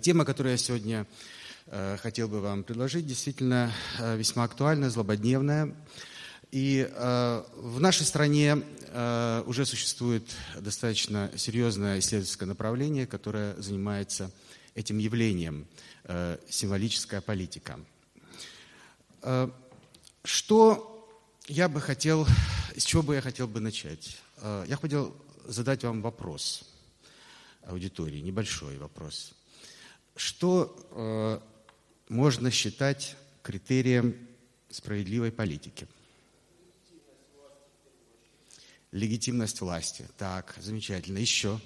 Тема, которую я сегодня хотел бы вам предложить, действительно весьма актуальная, злободневная. И в нашей стране уже существует достаточно серьезное исследовательское направление, которое занимается этим явлением – символическая политика. Что я бы хотел, с чего бы я хотел бы начать? Я хотел задать вам вопрос аудитории, небольшой вопрос. Что э, можно считать критерием справедливой политики? Легитимность власти. Так, замечательно. Еще.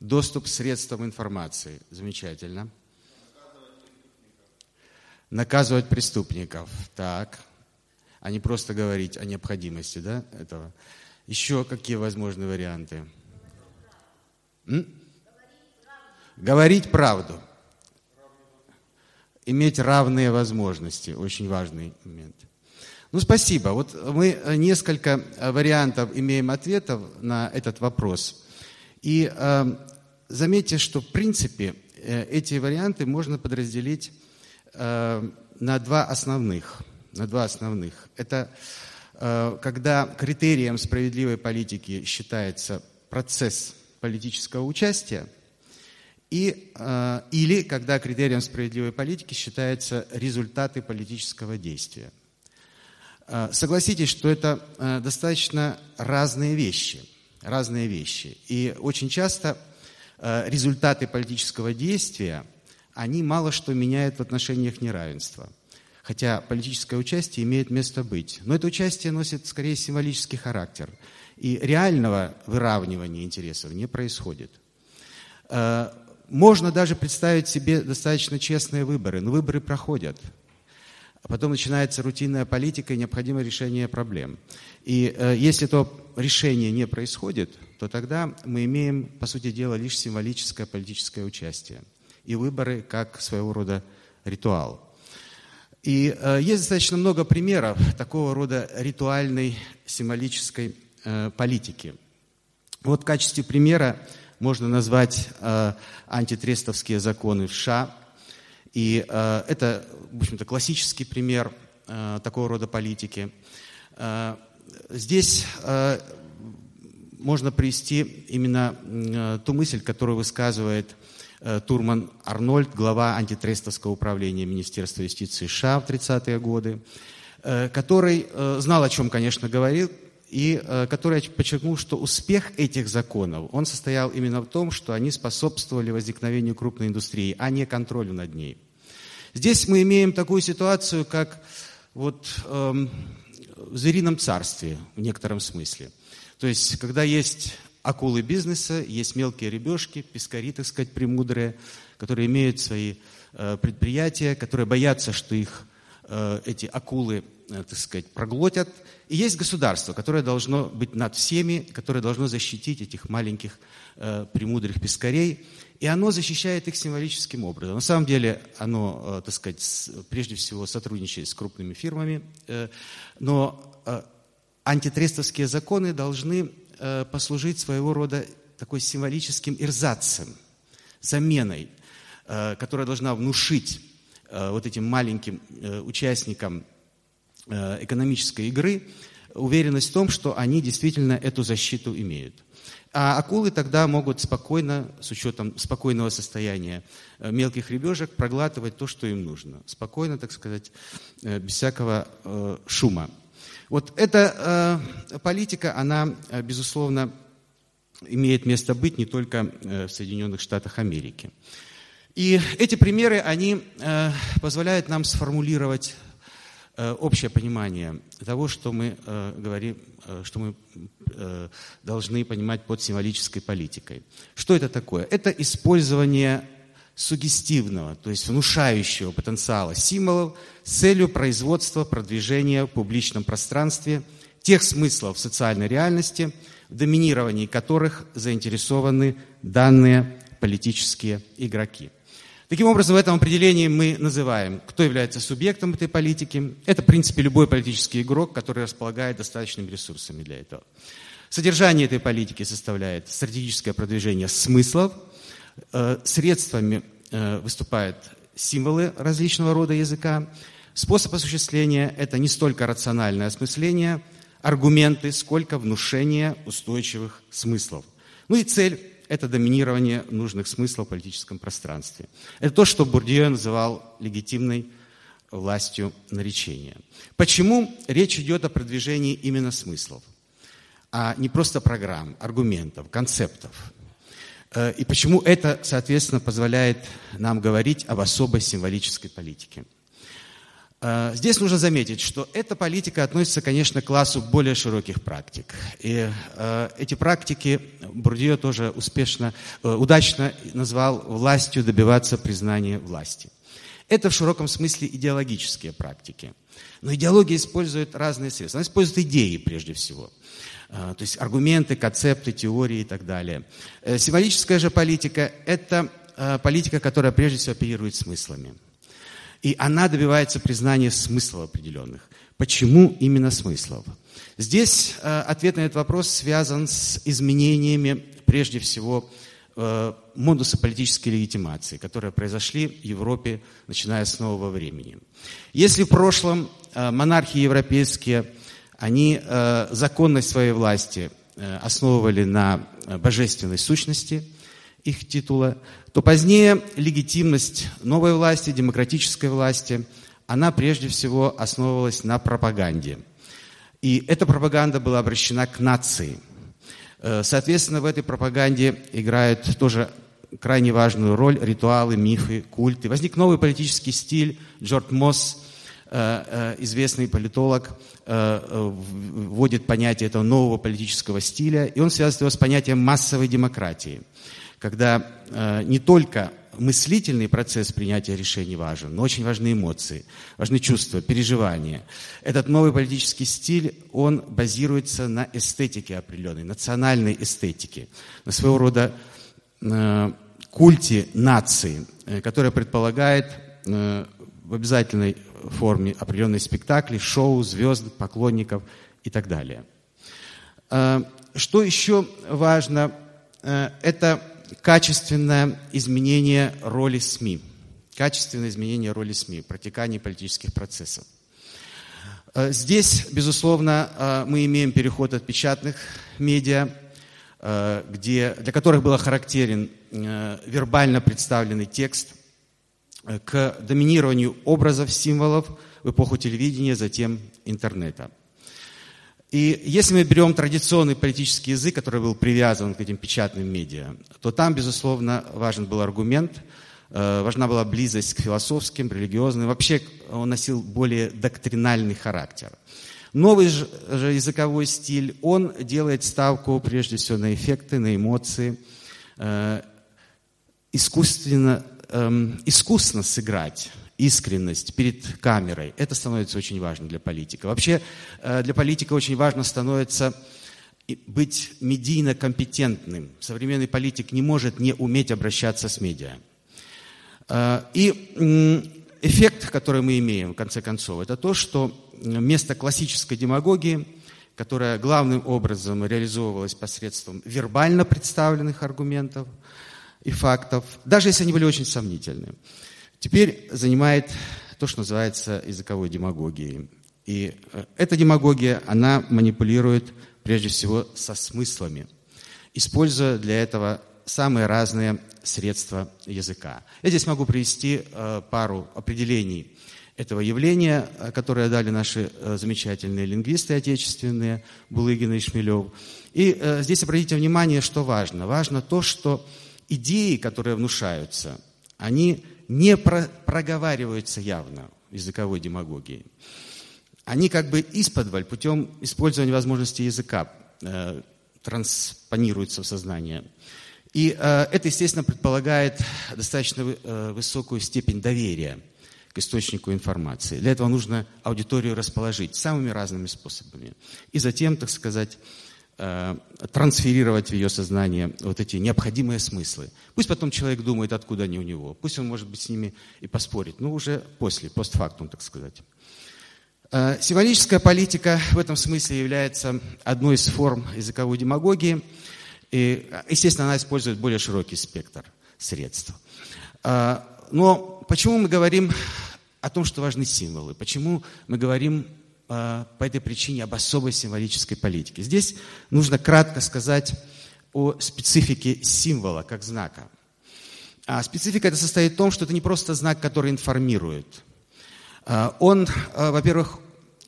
Доступ к средствам информации. Замечательно. Наказывать преступников. Так. А не просто говорить о необходимости да, этого. Еще какие возможные варианты? Говорить правду. Иметь равные возможности. Очень важный момент. Ну, спасибо. Вот мы несколько вариантов имеем ответов на этот вопрос. И э, заметьте, что в принципе э, эти варианты можно подразделить э, на два основных. На два основных. Это Э, когда критерием справедливой политики считается процесс политического участия, и, э, или когда критерием справедливой политики считаются результаты политического действия. Э, согласитесь, что это достаточно разные вещи. Разные вещи. И очень часто результаты политического действия, они мало что меняют в отношениях неравенства – хотя политическое участие имеет место быть. Но это участие носит скорее символический характер. И реального выравнивания интересов не происходит. Э, можно даже представить себе достаточно честные выборы, но выборы проходят. А потом начинается рутинная политика и необходимое решение проблем. И э, если то решение не происходит, то тогда мы имеем, по сути дела, лишь символическое политическое участие. И выборы как своего рода ритуал. И э, есть достаточно много примеров такого рода ритуальной символической политики. Вот в качестве примера можно назвать э, антитрестовские законы в США. И э, это, в общем-то, классический пример э, такого рода политики. Э, здесь э, можно привести именно э, ту мысль, которую высказывает Э, Турман Арнольд, глава антитрестовского управления Министерства юстиции США в 30-е годы, э, который э, знал, о чем, конечно, говорил, и который подчеркнул, что успех этих законов, он состоял именно в том, что они способствовали возникновению крупной индустрии, а не контролю над ней. Здесь мы имеем такую ситуацию, как вот эм, в зверином царстве в некотором смысле. То есть, когда есть акулы бизнеса, есть мелкие ребешки, пескари, так сказать, премудрые, которые имеют свои э, предприятия, которые боятся, что их э, эти акулы, э, так сказать, проглотят. И есть государство, которое должно быть над всеми, которое должно защитить этих маленьких премудрых пескарей. И оно защищает их символическим образом. На самом деле оно, так сказать, прежде всего сотрудничает с крупными фирмами, но антитрестовские законы должны Э, послужить своего рода такой символическим ирзацем, заменой, э, которая должна внушить э, вот этим маленьким участникам экономической игры уверенность в том, что они действительно эту защиту имеют. А акулы тогда могут спокойно, с учетом спокойного состояния мелких ребежек, проглатывать то, что им нужно. Спокойно, так сказать, без всякого шума. Вот эта э, политика, она, э, безусловно, имеет место быть не только э, в Соединенных Штатах Америки. И эти примеры, они э, позволяют нам сформулировать э, общее понимание того, что мы э, говорим, э, что мы э, должны понимать под символической политикой. Что это такое? Это использование сугестивного, то есть внушающего потенциала символов с целью производства, продвижения в публичном пространстве тех смыслов социальной реальности, в доминировании которых заинтересованы данные политические игроки. Таким образом, в этом определении мы называем, кто является субъектом этой политики. Это, в принципе, любой политический игрок, который располагает достаточными ресурсами для этого. Содержание этой политики составляет стратегическое продвижение смыслов, э, средствами э, выступают символы различного рода языка, способ осуществления – это не столько рациональное осмысление, аргументы, сколько внушение устойчивых смыслов. Ну и цель – это доминирование нужных смыслов в политическом пространстве. Это то, что Бурдье называл легитимной властью наречения. Почему речь идет о продвижении именно смыслов, а не просто программ, аргументов, концептов? Э, и почему это, соответственно, позволяет нам говорить об особой символической политике? Э, здесь нужно заметить, что эта политика относится, конечно, к классу более широких практик. И э, эти практики Бурдье тоже успешно, удачно назвал властью добиваться признания власти. Это в широком смысле идеологические практики. Но идеология использует разные средства. Она использует идеи прежде всего. А, то есть аргументы, концепты, теории и так далее. Э, символическая же политика – это а, политика, которая прежде всего оперирует смыслами. И она добивается признания смыслов определенных. Почему именно смыслов? Здесь а, ответ на этот вопрос связан с изменениями, прежде всего, Э, модусы политической легитимации, которые произошли в Европе, начиная с нового времени. Если в прошлом э, монархии европейские, они э, законность своей власти основывали на божественной сущности их титула, то позднее легитимность новой власти, демократической власти, она прежде всего основывалась на пропаганде. И эта пропаганда была обращена к нации – Э, соответственно, в этой пропаганде играют тоже крайне важную роль ритуалы, мифы, культы. Возник новый политический стиль. Джордж Мосс, э, э, известный политолог, вводит понятие этого нового политического стиля, и он связывает его с понятием массовой демократии, когда не только мыслительный процесс принятия решений важен, но очень важны эмоции, важны чувства, переживания. Этот новый политический стиль, он базируется на эстетике определенной, национальной эстетике, на своего рода э, культе нации, э, которая предполагает э, в обязательной форме определенные спектакли, шоу, звезд, поклонников и так далее. Э, что еще важно, э, это качественное изменение роли СМИ. Качественное изменение роли СМИ, протекание политических процессов. Э, здесь, безусловно, э, мы имеем переход от печатных медиа, э, где, для которых был характерен вербально представленный текст, к доминированию образов, символов в эпоху телевидения, затем интернета. И если мы берем традиционный политический язык, который был привязан к этим печатным медиа, то там, безусловно, важен был аргумент, э, важна была близость к философским, религиозным. Вообще он носил более доктринальный характер. Новый же языковой стиль, он делает ставку прежде всего на эффекты, на эмоции, э, искусственно, эм, искусно сыграть искренность перед камерой. Это становится очень важно для политика. Вообще э, для политика очень важно становится быть медийно компетентным. Современный политик не может не уметь обращаться с медиа. Э, и эффект, который мы имеем, в конце концов, это то, что вместо классической демагогии, которая главным образом реализовывалась посредством вербально представленных аргументов и фактов, даже если они были очень сомнительны, Теперь занимает то, что называется языковой демагогией. И э, эта демагогия, она манипулирует прежде всего со смыслами, используя для этого самые разные средства языка. Я здесь могу привести э, пару определений этого явления, э, которые дали наши замечательные лингвисты отечественные, Булыгин и Шмелев. И здесь обратите внимание, что важно. Важно то, что идеи, которые внушаются, они не про проговариваются явно языковой демагогии. Они как бы исподволь, путем использования возможностей языка, э, транспонируются в сознание. И э, это, естественно, предполагает достаточно э, высокую степень доверия к источнику информации. Для этого нужно аудиторию расположить самыми разными способами. И затем, так сказать, трансферировать в ее сознание вот эти необходимые смыслы. Пусть потом человек думает, откуда они у него. Пусть он, может быть, с ними и поспорит. Но уже после, постфактум, так сказать. Э, символическая политика в этом смысле является одной из форм языковой демагогии. И, естественно, она использует более широкий спектр средств. Э, но почему мы говорим о том, что важны символы? Почему мы говорим э, по этой причине об особой символической политике? Здесь нужно кратко сказать о специфике символа как знака. А специфика это состоит в том, что это не просто знак, который информирует – а, он, а, во-первых,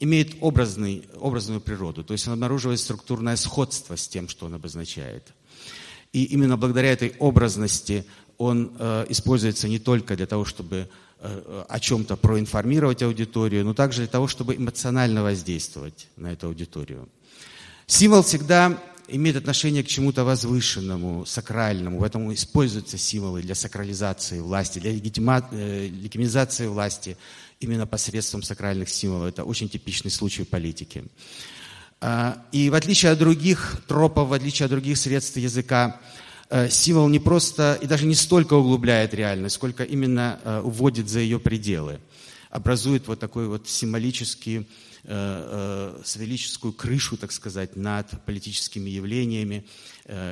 имеет образный, образную природу, то есть он обнаруживает структурное сходство с тем, что он обозначает. И именно благодаря этой образности он э, используется не только для того, чтобы э, о чем-то проинформировать аудиторию, но также для того, чтобы эмоционально воздействовать на эту аудиторию. Символ всегда имеет отношение к чему-то возвышенному, сакральному. Поэтому используются символы для сакрализации власти, для легитима, э, легитимизации власти, именно посредством сакральных символов. Это очень типичный случай политики. А, и в отличие от других тропов, в отличие от других средств языка, э, символ не просто и даже не столько углубляет реальность, сколько именно э, уводит за ее пределы, образует вот такой вот символический, э, символическую крышу, так сказать, над политическими явлениями,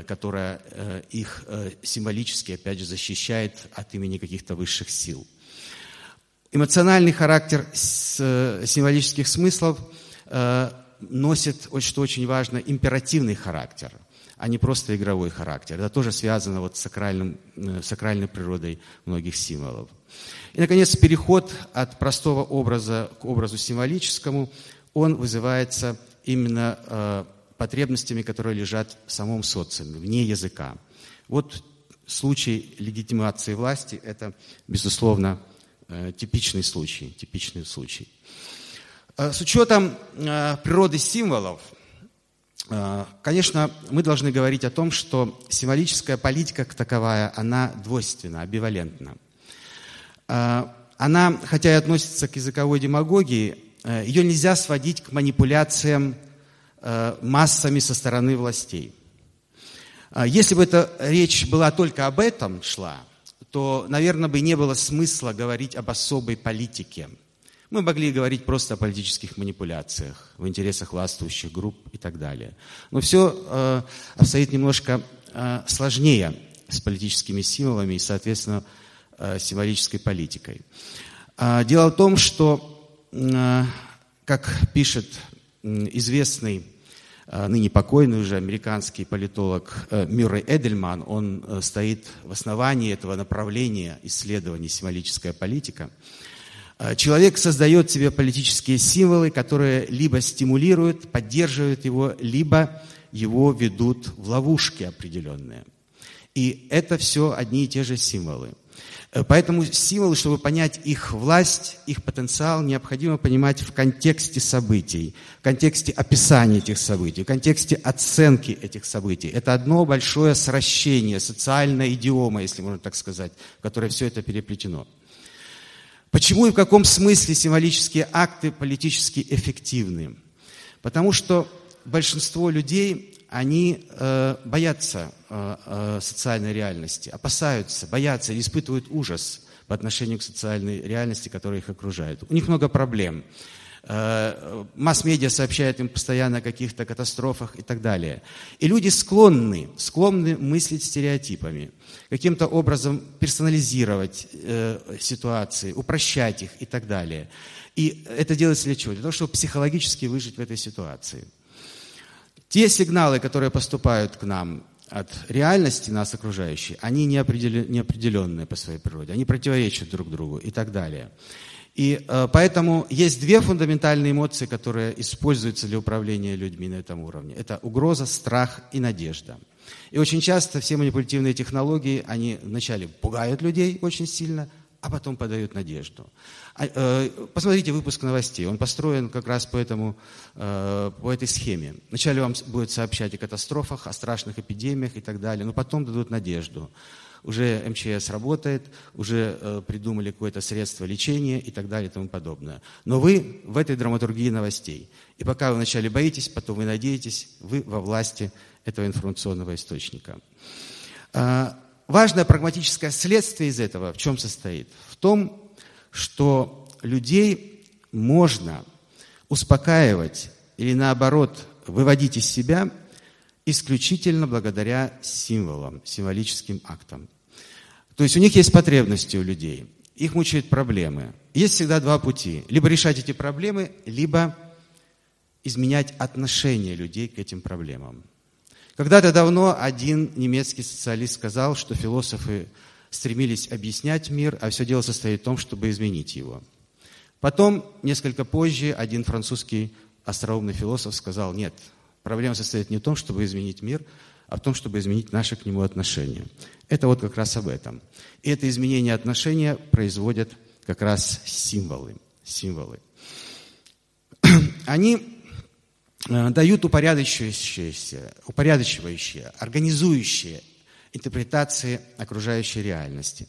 которая их символически, опять же, защищает от имени каких-то высших сил. Эмоциональный характер э, символических смыслов э, носит, что очень важно, императивный характер, а не просто игровой характер. Это тоже связано вот с сакральным, э, сакральной природой многих символов. И, наконец, переход от простого образа к образу символическому, он вызывается именно потребностями, которые лежат в самом социуме, вне языка. Вот случай легитимации власти – это, безусловно, Э, типичный случай, типичный случай. Э, с учетом э, природы символов, конечно, мы должны говорить о том, что символическая политика как таковая, она двойственна, амбивалентна. Она, хотя и относится к языковой демагогии, ее нельзя сводить к манипуляциям массами со стороны властей. Если бы эта речь была только об этом шла, то, наверное, бы не было смысла говорить об особой политике. Мы могли говорить просто о политических манипуляциях в интересах властвующих групп и так далее. Но все э, обстоит немножко э, сложнее с политическими символами и, соответственно, э, символической политикой. Э, дело в том, что, э, как пишет известный Э, ныне покойный уже американский политолог э, Мюррей Эдельман, он э, стоит в основании этого направления исследований символическая политика. Человек создает себе политические символы, которые либо стимулируют, поддерживают его, либо его ведут в ловушки определенные. И это все одни и те же символы. Э, поэтому символы, чтобы понять их власть, их потенциал, необходимо понимать в контексте событий, в контексте описания этих событий, в контексте оценки этих событий. Это одно большое сращение, социальная идиома, если можно так сказать, в которой все это переплетено. Почему и в каком смысле символические акты политически эффективны? Потому что большинство людей они э, боятся э, э, социальной реальности, опасаются, боятся, испытывают ужас по отношению к социальной реальности, которая их окружает. У них много проблем. Э, масс-медиа сообщает им постоянно о каких-то катастрофах и так далее. И люди склонны, склонны мыслить стереотипами, каким-то образом персонализировать э, ситуации, упрощать их и так далее. И это делается для чего? Для того, чтобы психологически выжить в этой ситуации. Те сигналы, которые поступают к нам от реальности нас окружающей, они неопределенные по своей природе, они противоречат друг другу и так далее. И э, поэтому есть две фундаментальные эмоции, которые используются для управления людьми на этом уровне. Это угроза, страх и надежда. И очень часто все манипулятивные технологии, они вначале пугают людей очень сильно, а потом подают надежду. А, э, посмотрите выпуск новостей, он построен как раз по, этому, э, по этой схеме. Вначале вам будет сообщать о катастрофах, о страшных эпидемиях и так далее, но потом дадут надежду. Уже МЧС работает, уже э, придумали какое-то средство лечения и так далее и тому подобное. Но вы в этой драматургии новостей. И пока вы вначале боитесь, потом вы надеетесь, вы во власти этого информационного источника. А, важное прагматическое следствие из этого в чем состоит? В том, что людей можно успокаивать или наоборот выводить из себя исключительно благодаря символам, символическим актам. То есть у них есть потребности у людей, их мучают проблемы. Есть всегда два пути. Либо решать эти проблемы, либо изменять отношение людей к этим проблемам. Когда-то давно один немецкий социалист сказал, что философы стремились объяснять мир, а все дело состоит в том, чтобы изменить его. Потом, несколько позже, один французский остроумный философ сказал, нет, проблема состоит не в том, чтобы изменить мир, а в том, чтобы изменить наши к нему отношения. Это вот как раз об этом. И это изменение отношения производят как раз символы. символы. Они э, дают упорядочивающие, упорядочивающие, организующие интерпретации окружающей реальности.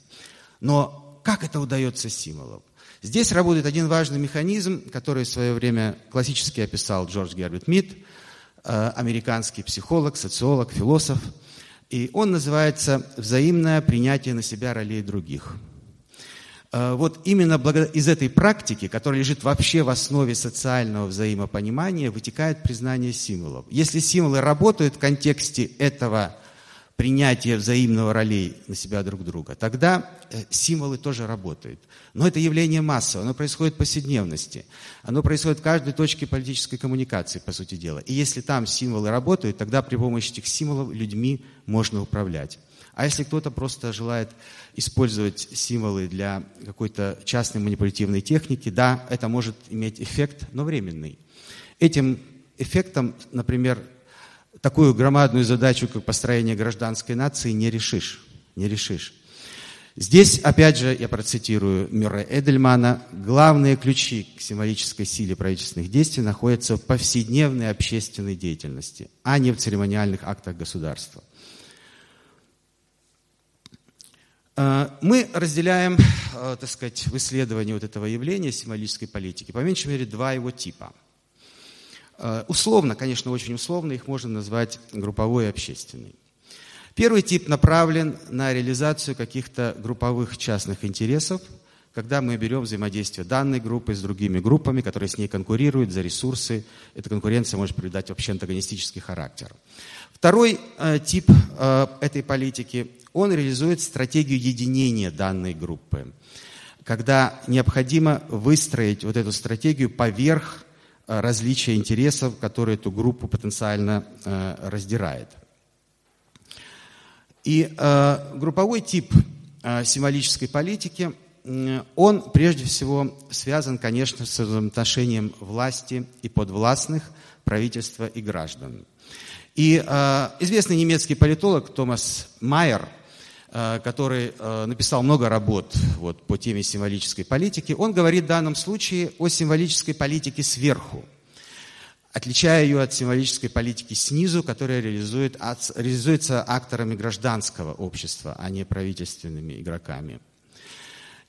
Но как это удается символам? Здесь работает один важный механизм, который в свое время классически описал Джордж Герберт Мид, американский психолог, социолог, философ. И он называется «взаимное принятие на себя ролей других». Э, вот именно из этой практики, которая лежит вообще в основе социального взаимопонимания, вытекает признание символов. Если символы работают в контексте этого принятия взаимного ролей на себя друг друга, тогда э, символы тоже работают. Но это явление массовое, оно происходит в повседневности. Оно происходит в каждой точке политической коммуникации, по сути дела. И если там символы работают, тогда при помощи этих символов людьми можно управлять. А если кто-то просто желает использовать символы для какой-то частной манипулятивной техники, да, это может иметь эффект, но временный. Этим эффектом, например, такую громадную задачу, как построение гражданской нации, не решишь. Не решишь. Здесь, опять же, я процитирую Мюрре Эдельмана, главные ключи к символической силе правительственных действий находятся в повседневной общественной деятельности, а не в церемониальных актах государства. Э, мы разделяем, э, так сказать, в исследовании вот этого явления символической политики, по меньшей мере, два его типа – условно, конечно, очень условно, их можно назвать групповой и общественный. Первый тип направлен на реализацию каких-то групповых частных интересов, когда мы берем взаимодействие данной группы с другими группами, которые с ней конкурируют за ресурсы. Эта конкуренция может придать вообще антагонистический характер. Второй э, тип э, этой политики, он реализует стратегию единения данной группы, когда необходимо выстроить вот эту стратегию поверх Э, различия интересов, которые эту группу потенциально э, раздирает. И э, групповой тип символической политики, он прежде всего связан, конечно, с отношением власти и подвластных, правительства и граждан. И известный немецкий политолог Томас Майер – Э, который э, написал много работ вот, по теме символической политики, он говорит в данном случае о символической политике сверху, отличая ее от символической политики снизу, которая реализует, реализуется акторами гражданского общества, а не правительственными игроками.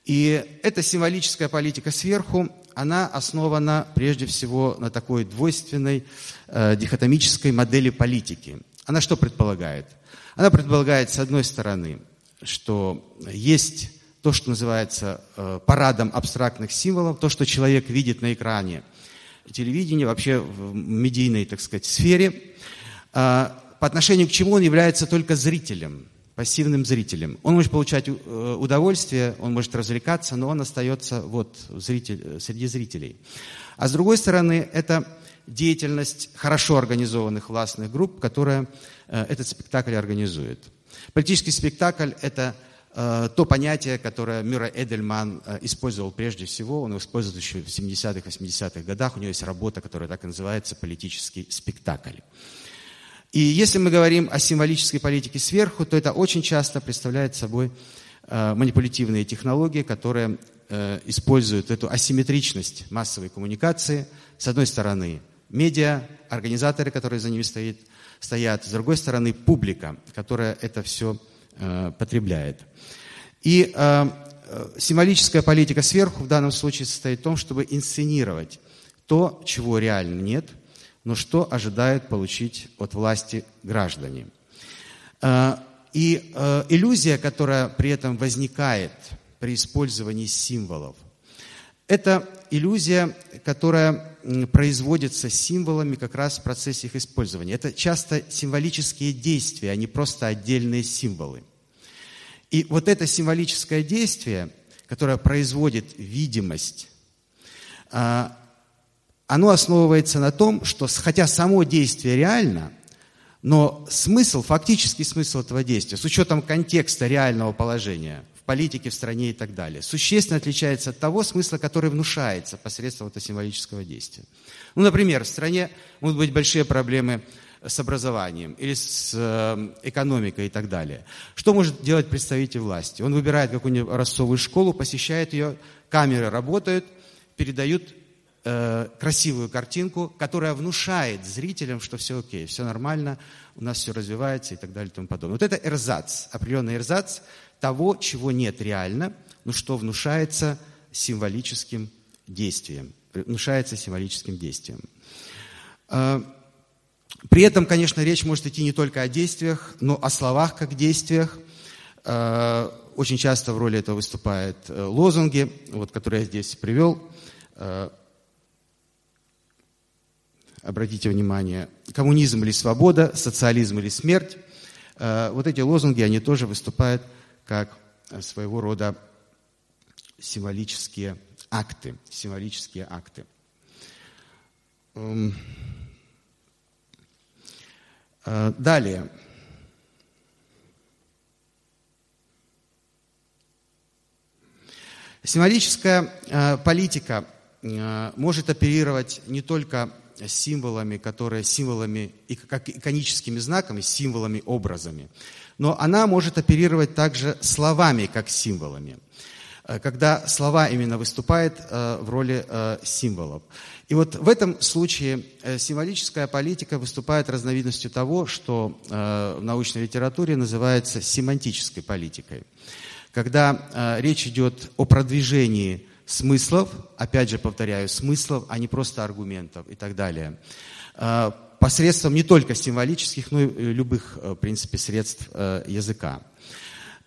И эта символическая политика сверху, она основана прежде всего на такой двойственной э, дихотомической модели политики. Она что предполагает? Она предполагает, с одной стороны, что есть то, что называется э, парадом абстрактных символов, то, что человек видит на экране телевидения, вообще в медийной, так сказать, сфере, а, по отношению к чему он является только зрителем, пассивным зрителем. Он может получать э, удовольствие, он может развлекаться, но он остается вот зритель, среди зрителей. А с другой стороны, это деятельность хорошо организованных властных групп, которая э, этот спектакль организует. Политический спектакль – это э, то понятие, которое Мюра Эдельман э, использовал прежде всего. Он использует еще в 70-х, 80-х годах. У него есть работа, которая так и называется «Политический спектакль». И если мы говорим о символической политике сверху, то это очень часто представляет собой э, манипулятивные технологии, которые э, используют эту асимметричность массовой коммуникации. С одной стороны, медиа, организаторы, которые за ними стоят, стоят, с другой стороны публика, которая это все э, потребляет. И э, э, символическая политика сверху в данном случае состоит в том, чтобы инсценировать то, чего реально нет, но что ожидают получить от власти граждане. И иллюзия, которая при этом возникает при использовании символов, Это иллюзия, которая производится символами как раз в процессе их использования. Это часто символические действия, а не просто отдельные символы. И вот это символическое действие, которое производит видимость, а, оно основывается на том, что хотя само действие реально, но смысл, фактический смысл этого действия, с учетом контекста реального положения в политике, в стране и так далее, существенно отличается от того смысла, который внушается посредством этого символического действия. Ну, например, в стране могут быть большие проблемы с образованием или с э, экономикой и так далее. Что может делать представитель власти? Он выбирает какую-нибудь расцовую школу, посещает ее, камеры работают, передают э, красивую картинку, которая внушает зрителям, что все окей, все нормально, у нас все развивается и так далее и тому подобное. Вот это эрзац, определенный эрзац того, чего нет реально, но что внушается символическим действием. Внушается символическим действием. Э, при этом, конечно, речь может идти не только о действиях, но о словах как действиях. Э, очень часто в роли этого выступают э, лозунги, вот, которые я здесь привел. Э, обратите внимание, коммунизм или свобода, социализм или смерть. Вот эти лозунги, они тоже выступают как своего рода символические акты. Символические акты. Эм, Э, далее. Символическая э, политика э, может оперировать не только символами, которые символами, как иконическими знаками, символами, образами, но она может оперировать также словами, как символами, когда слова именно выступают в роли символов. И вот в этом случае э, символическая политика выступает разновидностью того, что э, в научной литературе называется семантической политикой. Когда э, речь идет о продвижении смыслов, опять же повторяю, смыслов, а не просто аргументов и так далее, посредством не только символических, но и любых, в принципе, средств языка.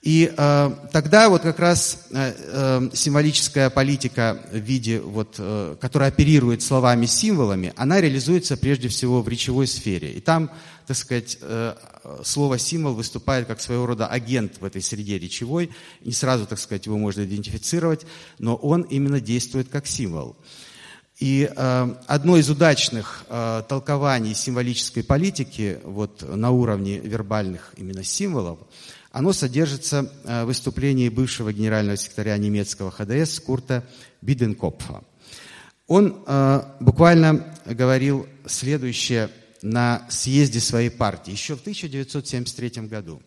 И э, тогда вот как раз э, э, символическая политика в виде, вот, э, которая оперирует словами, символами, она реализуется прежде всего в речевой сфере. И там, так сказать, э, слово символ выступает как своего рода агент в этой среде речевой. Не сразу, так сказать, его можно идентифицировать, но он именно действует как символ. И э, одно из удачных э, толкований символической политики вот, на уровне вербальных именно символов – оно содержится э, в выступлении бывшего генерального секретаря немецкого ХДС Курта Биденкопфа. Он э, буквально говорил следующее на съезде своей партии еще в 1973 году.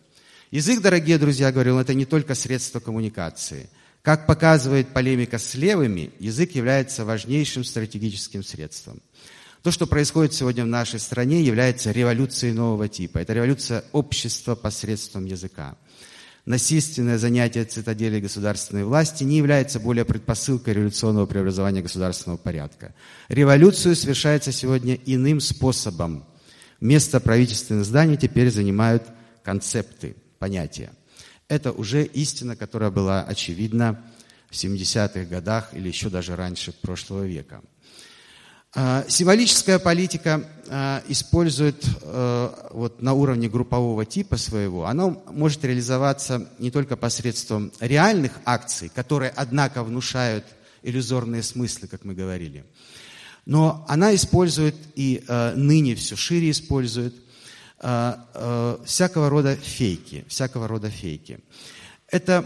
Язык, дорогие друзья, говорил, это не только средство коммуникации. Как показывает полемика с левыми, язык является важнейшим стратегическим средством. То, что происходит сегодня в нашей стране, является революцией нового типа. Это революция общества посредством языка. Насильственное занятие цитадели государственной власти не является более предпосылкой революционного преобразования государственного порядка. Революцию совершается сегодня иным способом. Место правительственных зданий теперь занимают концепты, понятия. Это уже истина, которая была очевидна в 70-х годах или еще даже раньше прошлого века. А, символическая политика а, использует а, вот на уровне группового типа своего, она может реализоваться не только посредством реальных акций, которые, однако, внушают иллюзорные смыслы, как мы говорили, но она использует и ныне все шире использует всякого рода фейки, всякого рода фейки. Это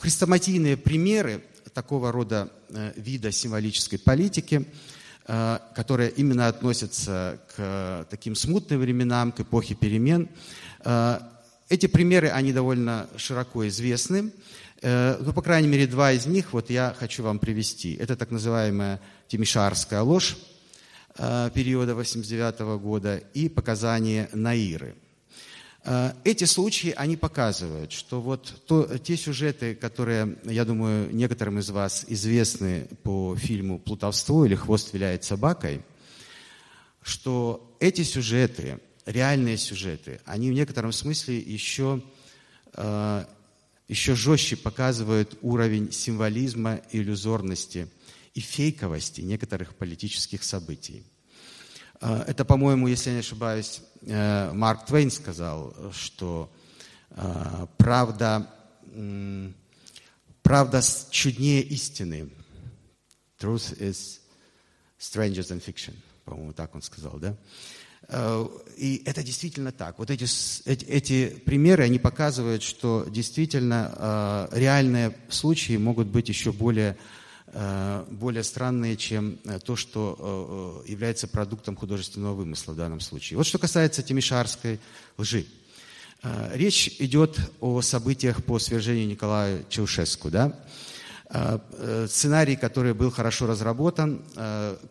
хрестоматийные примеры такого рода э, вида символической политики, э, которая именно относится к таким смутным временам, к эпохе перемен. Э, эти примеры, они довольно широко известны. Ну, по крайней мере, два из них вот я хочу вам привести. Это так называемая Тимишарская ложь периода 89 года и показания Наиры – Э, эти случаи, они показывают, что вот то, те сюжеты, которые, я думаю, некоторым из вас известны по фильму «Плутовство» или «Хвост виляет собакой», что эти сюжеты, реальные сюжеты, они в некотором смысле еще э, еще жестче показывают уровень символизма, иллюзорности и фейковости некоторых политических событий. Э, это, по-моему, если я не ошибаюсь, э, Марк Твейн сказал, что э, правда, правда чуднее истины. Truth is stranger than fiction. По-моему, так он сказал, да? И это действительно так. Вот эти, эти, эти примеры, они показывают, что действительно реальные случаи могут быть еще более Э, более странные, чем э, то, что э, является продуктом художественного вымысла в данном случае. Вот что касается Тимишарской лжи. Речь идет о событиях по свержению Николая Чаушеску. Да? Сценарий, который был хорошо разработан,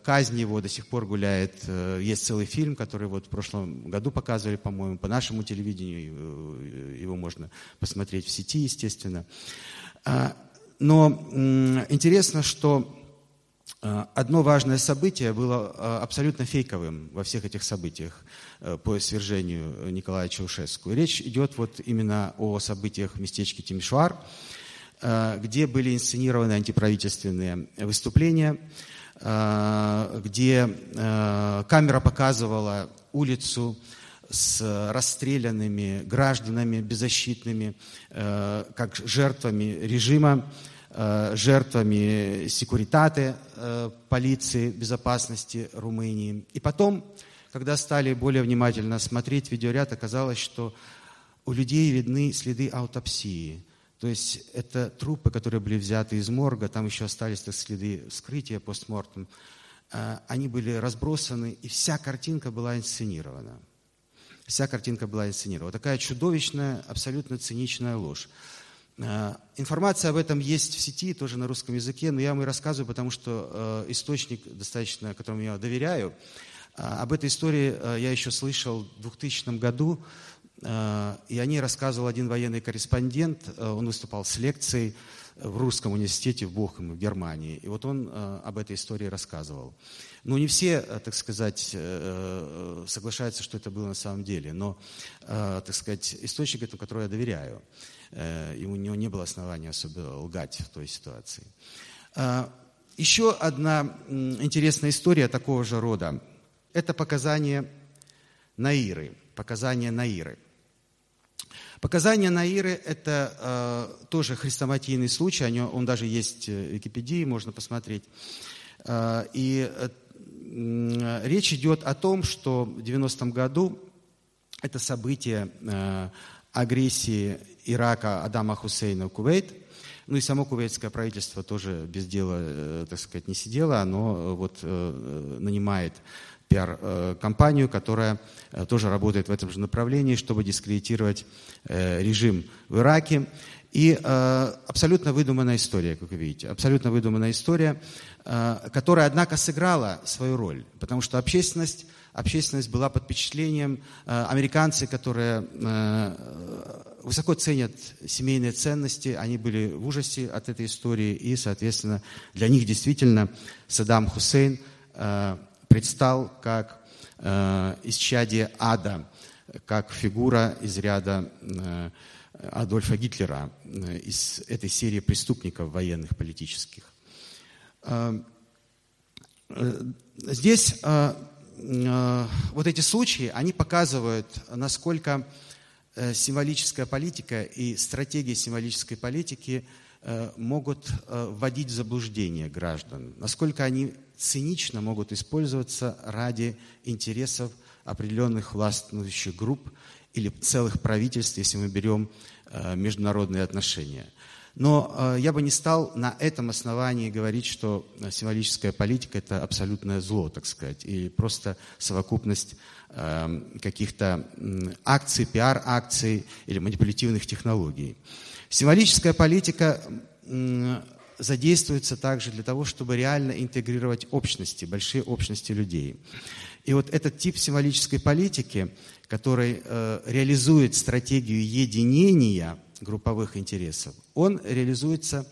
казнь его до сих пор гуляет. Есть целый фильм, который вот в прошлом году показывали, по-моему, по нашему телевидению. Его можно посмотреть в сети, естественно. Но интересно, что э, одно важное событие было э, абсолютно фейковым во всех этих событиях э, по свержению Николая Чаушеску. Речь идет вот именно о событиях в местечке Тимишуар, где были инсценированы антиправительственные выступления, где камера показывала улицу, с расстрелянными гражданами беззащитными, э, как жертвами режима, э, жертвами секуритаты э, полиции безопасности Румынии. И потом, когда стали более внимательно смотреть видеоряд, оказалось, что у людей видны следы аутопсии. То есть это трупы, которые были взяты из морга, там еще остались так, следы вскрытия постмортем. Они были разбросаны, и вся картинка была инсценирована. Вся картинка была инсценирована. Такая чудовищная, абсолютно циничная ложь. Э, информация об этом есть в сети, тоже на русском языке, но я вам и рассказываю, потому что э, источник, достаточно, которому я доверяю, э, об этой истории я еще слышал в 2000 году, и о ней рассказывал один военный корреспондент, он выступал с лекцией в русском университете в Бохуме, в Германии. И вот он об этой истории рассказывал. Ну, не все, э, так сказать, э, э, соглашаются, что это было на самом деле, но, так сказать, источник, этому, которому я доверяю, и у него не было основания особо лгать в той ситуации. Еще одна интересная история такого же рода – это показания Наиры, показания Наиры. Показания Наиры – это э, тоже хрестоматийный случай, он, он даже есть в Википедии, можно посмотреть. Э, и речь идет о том, что в 90-м году это событие э, агрессии Ирака Адама Хусейна в Кувейт, ну и само кувейтское правительство тоже без дела, э, так сказать, не сидело, оно вот э, нанимает пиар-компанию, которая тоже работает в этом же направлении, чтобы дискредитировать режим в Ираке. И э, абсолютно выдуманная история, как вы видите, абсолютно выдуманная история, э, которая, однако, сыграла свою роль, потому что общественность, общественность была под впечатлением, э, американцы, которые э, высоко ценят семейные ценности, они были в ужасе от этой истории, и, соответственно, для них действительно Саддам Хусейн э, предстал как э, исчадие ада, как фигура из ряда э, Адольфа Гитлера э, из этой серии преступников военных, политических. Э, э, здесь вот эти случаи, они показывают, насколько символическая политика и стратегия символической политики могут вводить в заблуждение граждан, насколько они цинично могут использоваться ради интересов определенных властвующих групп или целых правительств, если мы берем э, международные отношения. Но э, я бы не стал на этом основании говорить, что э, символическая политика – это абсолютное зло, так сказать, и просто совокупность каких-то акций, пиар-акций или манипулятивных технологий. Символическая политика задействуется также для того, чтобы реально интегрировать общности, большие общности людей. И вот этот тип символической политики, который э, реализует стратегию единения групповых интересов, он реализуется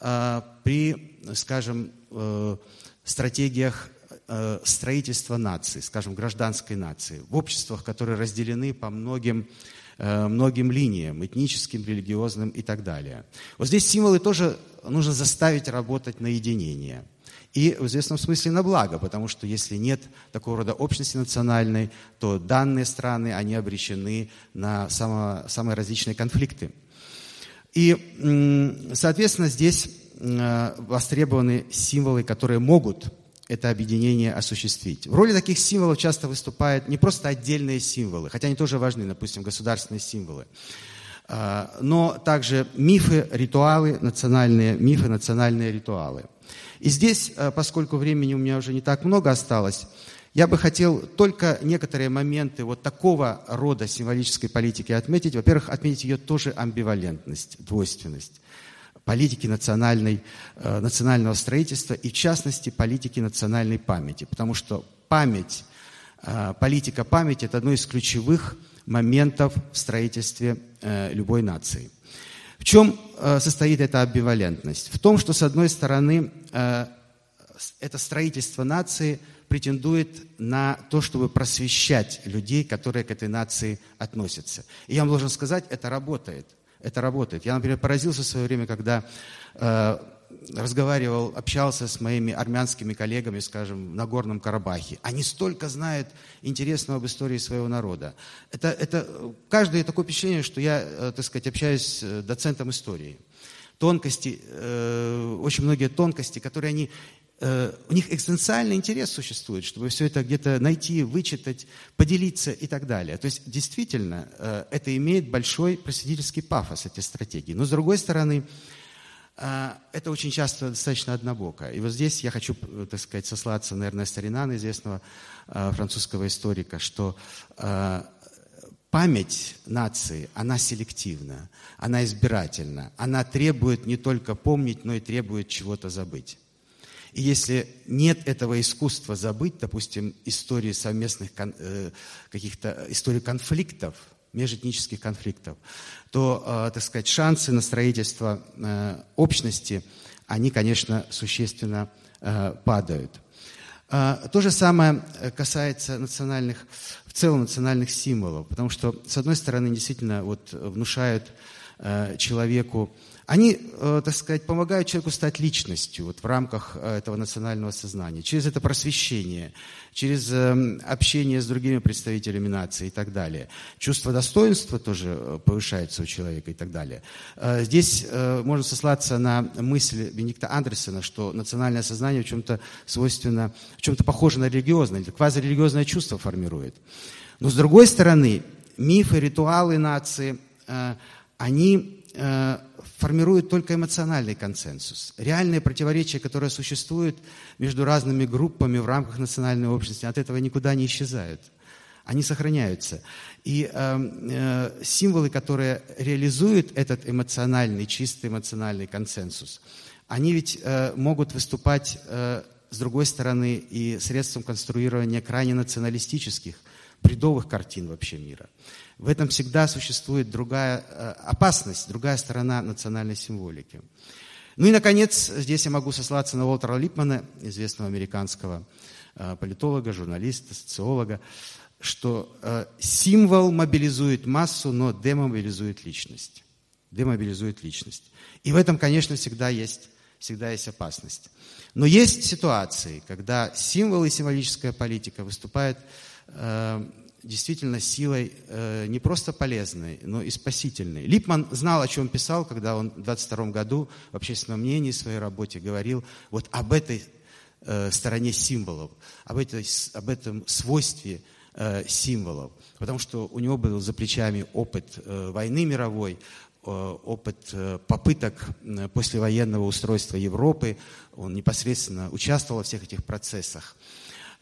э, при, скажем, э, стратегиях э, строительства нации, скажем, гражданской нации, в обществах, которые разделены по многим многим линиям, этническим, религиозным и так далее. Вот здесь символы тоже нужно заставить работать на единение. И в известном смысле на благо, потому что если нет такого рода общности национальной, то данные страны, они обречены на само, самые различные конфликты. И, соответственно, здесь востребованы символы, которые могут это объединение осуществить. В роли таких символов часто выступают не просто отдельные символы, хотя они тоже важны, допустим, государственные символы, а, но также мифы, ритуалы, национальные мифы, национальные ритуалы. И здесь, а, поскольку времени у меня уже не так много осталось, я бы хотел только некоторые моменты вот такого рода символической политики отметить. Во-первых, отметить ее тоже амбивалентность, двойственность политики национальной, э, национального строительства и, в частности, политики национальной памяти. Потому что память, э, политика памяти – это одно из ключевых моментов в строительстве э, любой нации. В чем состоит эта амбивалентность? В том, что, с одной стороны, это строительство нации претендует на то, чтобы просвещать людей, которые к этой нации относятся. И я вам должен сказать, это работает это работает. Я, например, поразился в свое время, когда э, разговаривал, общался с моими армянскими коллегами, скажем, на Горном Карабахе. Они столько знают интересного об истории своего народа. Это, это каждое такое впечатление, что я, э, так сказать, общаюсь с доцентом истории. Тонкости, э, очень многие тонкости, которые они у них экзистенциальный интерес существует, чтобы все это где-то найти, вычитать, поделиться и так далее. То есть действительно э, это имеет большой просветительский пафос, эти стратегии. Но с другой стороны, э, это очень часто достаточно однобоко. И вот здесь я хочу, так сказать, сослаться на Эрнеста Ренана, известного французского историка, что память нации, она селективна, она избирательна, она требует не только помнить, но и требует чего-то забыть. И если нет этого искусства забыть, допустим, истории совместных э, каких-то историй конфликтов, межэтнических конфликтов, то, э, так сказать, шансы на строительство э, общности, они, конечно, существенно падают. То же самое касается национальных, в целом национальных символов, потому что, с одной стороны, действительно вот, внушают человеку они, э, так сказать, помогают человеку стать личностью вот, в рамках э, этого национального сознания, через это просвещение, через эм, общение с другими представителями нации и так далее. Чувство достоинства тоже э, повышается у человека и так далее. Здесь можно сослаться на мысль Бенедикта Андерсона, что национальное сознание в чем-то свойственно, в чем-то похоже на религиозное, квазирелигиозное чувство формирует. Но с другой стороны, мифы, ритуалы нации, они Э, формирует только эмоциональный консенсус. Реальные противоречия, которые существуют между разными группами в рамках национальной общности, от этого никуда не исчезают. Они сохраняются. И э, э, символы, которые реализуют этот эмоциональный, чистый эмоциональный консенсус, они ведь э, могут выступать, э, с другой стороны, и средством конструирования крайне националистических, бредовых картин вообще мира. В этом всегда существует другая э, опасность, другая сторона национальной символики. Ну и, наконец, здесь я могу сослаться на Уолтера Липмана, известного американского э, политолога, журналиста, социолога, что э, символ мобилизует массу, но демобилизует личность. Демобилизует личность. И в этом, конечно, всегда есть, всегда есть опасность. Но есть ситуации, когда символ и символическая политика выступают действительно силой э, не просто полезной, но и спасительной. Липман знал, о чем писал, когда он в 22 году в общественном мнении в своей работе говорил вот об этой э, стороне символов, об, этой, об этом свойстве э, символов. Потому что у него был за плечами опыт э, войны мировой, э, опыт э, попыток э, послевоенного устройства Европы. Он непосредственно участвовал во всех этих процессах.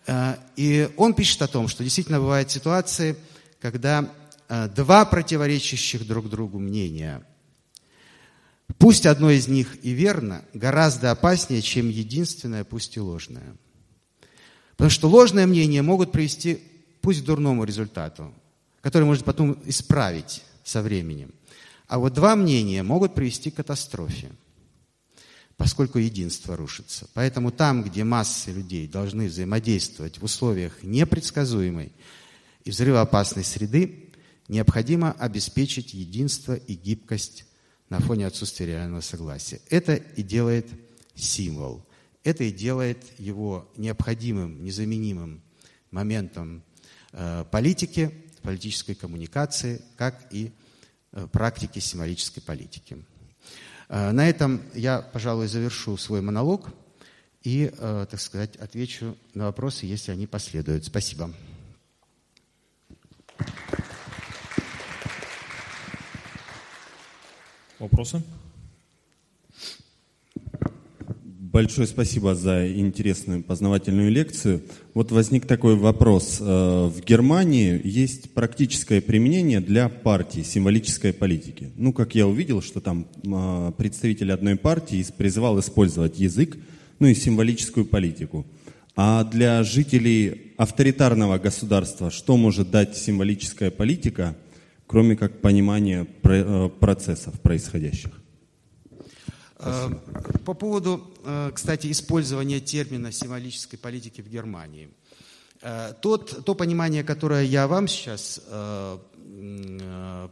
Э, и он пишет о том, что действительно бывают ситуации, когда э, два противоречащих друг другу мнения, пусть одно из них и верно, гораздо опаснее, чем единственное, пусть и ложное. Потому что ложное мнение могут привести пусть к дурному результату, который может потом исправить со временем. А вот два мнения могут привести к катастрофе поскольку единство рушится. Поэтому там, где массы людей должны взаимодействовать в условиях непредсказуемой и взрывоопасной среды, необходимо обеспечить единство и гибкость на фоне отсутствия реального согласия. Это и делает символ. Это и делает его необходимым, незаменимым моментом э, политики, политической коммуникации, как и э, практики символической политики. Э, на этом я, пожалуй, завершу свой монолог и, так сказать, отвечу на вопросы, если они последуют. Спасибо. Вопросы? Большое спасибо за интересную познавательную лекцию. Вот возник такой вопрос. Э, в Германии есть практическое применение для партии символической политики. Ну, как я увидел, что там э, представитель одной партии призывал использовать язык, ну и символическую политику. А для жителей авторитарного государства что может дать символическая политика, кроме как понимания э, процессов происходящих? Спасибо. Э, по поводу, э, кстати, использования термина символической политики в Германии. Э, тот, то понимание, которое я вам сейчас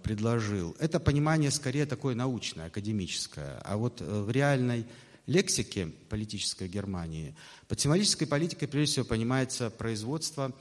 предложил, это понимание скорее такое научное, академическое. А вот в реальной лексике политической Германии под символической политикой прежде всего понимается производство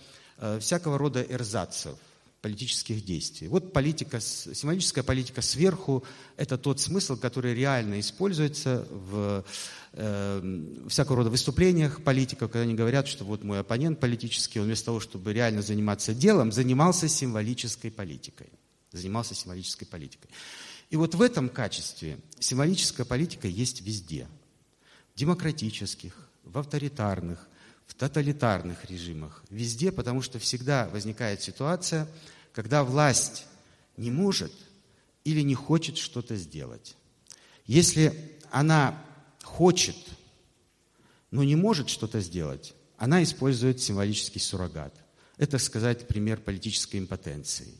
всякого рода эрзацев – политических действий. Вот политика, символическая политика сверху – это тот смысл, который реально используется в э, всякого рода выступлениях политиков, когда они говорят, что вот мой оппонент политический, он вместо того, чтобы реально заниматься делом, занимался символической политикой. Занимался символической политикой. И вот в этом качестве символическая политика есть везде. В демократических, в авторитарных, в тоталитарных режимах. Везде, потому что всегда возникает ситуация, когда власть не может или не хочет что-то сделать. Если она хочет, но не может что-то сделать, она использует символический суррогат. Это, сказать, пример политической импотенции.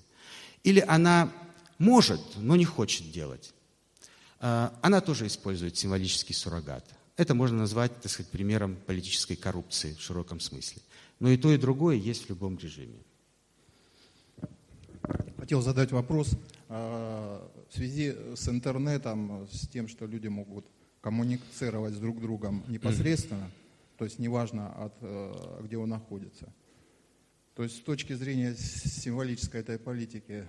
Или она может, но не хочет делать. А, она тоже использует символический суррогат. Это можно назвать, так сказать, примером политической коррупции в широком смысле. Но и то, и другое есть в любом режиме. Хотел задать вопрос а, в связи с интернетом, с тем, что люди могут коммуницировать с друг другом непосредственно, то есть неважно, от, э, где он находится. То есть с точки зрения символической этой политики,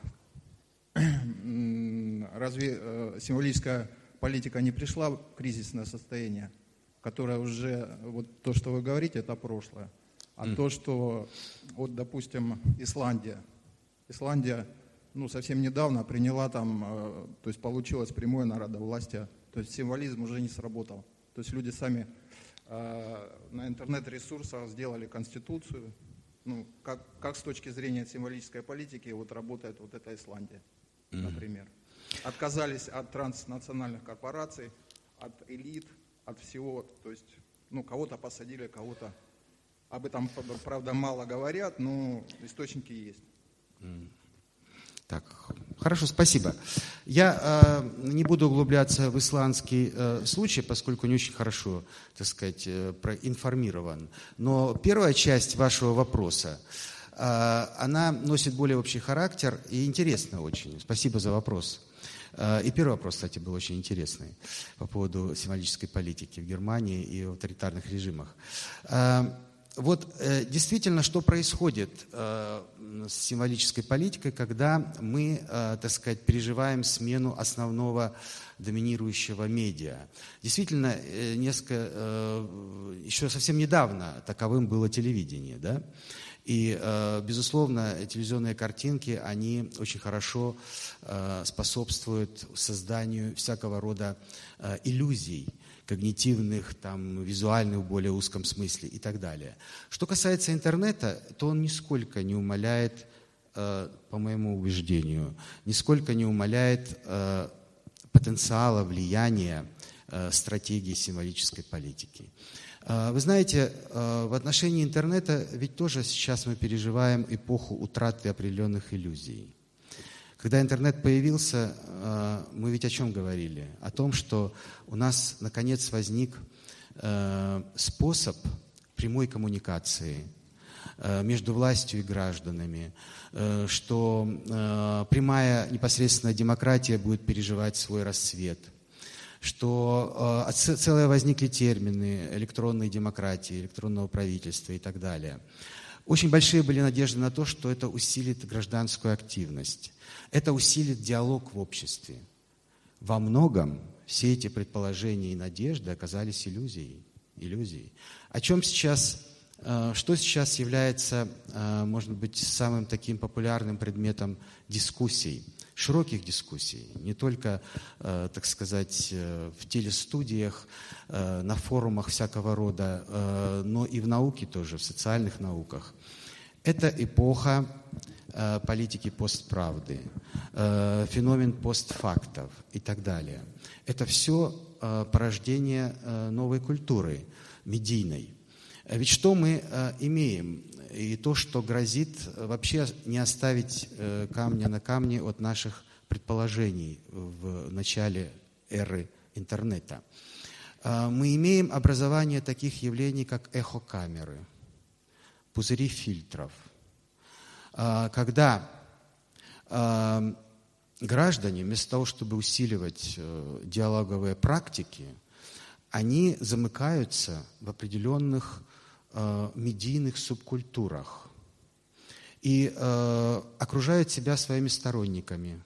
разве э, символическая политика не пришла в кризисное состояние, которое уже, вот то, что вы говорите, это прошлое. А mm. то, что, вот, допустим, Исландия. Исландия, ну, совсем недавно приняла там, э, то есть получилось прямое народовластие, то есть символизм уже не сработал. То есть люди сами э, на интернет-ресурсах сделали конституцию. Ну, как, как с точки зрения символической политики вот работает вот эта Исландия, например отказались от транснациональных корпораций, от элит, от всего. То есть, ну, кого-то посадили, кого-то. Об этом, правда, мало говорят, но источники есть. Так, хорошо, спасибо. Я э, не буду углубляться в исландский э, случай, поскольку не очень хорошо, так сказать, э, проинформирован. Но первая часть вашего вопроса, э, она носит более общий характер и интересна очень. Спасибо за вопрос. Э, и первый вопрос, кстати, был очень интересный по поводу символической политики в Германии и в авторитарных режимах. Э, вот э, действительно, что происходит с символической политикой, когда мы, так сказать, переживаем смену основного доминирующего медиа. Действительно, несколько, еще совсем недавно таковым было телевидение, да? И, э, безусловно, телевизионные картинки, они очень хорошо э, способствуют созданию всякого рода э, иллюзий, когнитивных, там, визуальных в более узком смысле и так далее. Что касается интернета, то он нисколько не умаляет, по моему убеждению, нисколько не умаляет потенциала влияния стратегии символической политики. Вы знаете, в отношении интернета ведь тоже сейчас мы переживаем эпоху утраты определенных иллюзий. Когда интернет появился, а, мы ведь о чем говорили? О том, что у нас наконец возник способ прямой коммуникации, между властью и гражданами, что прямая непосредственная демократия будет переживать свой расцвет – что э, целые возникли термины электронной демократии, электронного правительства и так далее. Очень большие были надежды на то, что это усилит гражданскую активность, это усилит диалог в обществе. Во многом все эти предположения и надежды оказались иллюзией. иллюзией. О чем сейчас, э, что сейчас является, э, может быть, самым таким популярным предметом дискуссий – широких дискуссий, не только, э, так сказать, э, в телестудиях, э, на форумах всякого рода, но и в науке тоже, в социальных науках. Это эпоха политики постправды, феномен постфактов и так далее. Это все порождение новой культуры, медийной. Ведь что мы имеем? И то, что грозит э, вообще не оставить э, камня на камне от наших предположений в начале эры интернета. А, мы имеем образование таких явлений, как эхокамеры, пузыри фильтров. А, когда а, граждане, вместо того, чтобы усиливать э, диалоговые практики, они замыкаются в определенных медийных субкультурах и э, окружают себя своими сторонниками,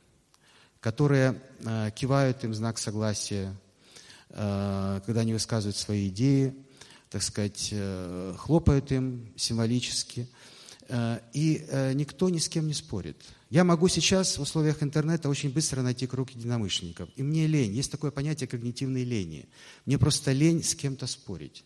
которые э, кивают им знак согласия, э, когда они высказывают свои идеи, так сказать, э, хлопают им символически, э, и э, никто ни с кем не спорит. Я могу сейчас в условиях интернета очень быстро найти круг единомышленников. И мне лень. Есть такое понятие когнитивной лени. Мне просто лень с кем-то спорить.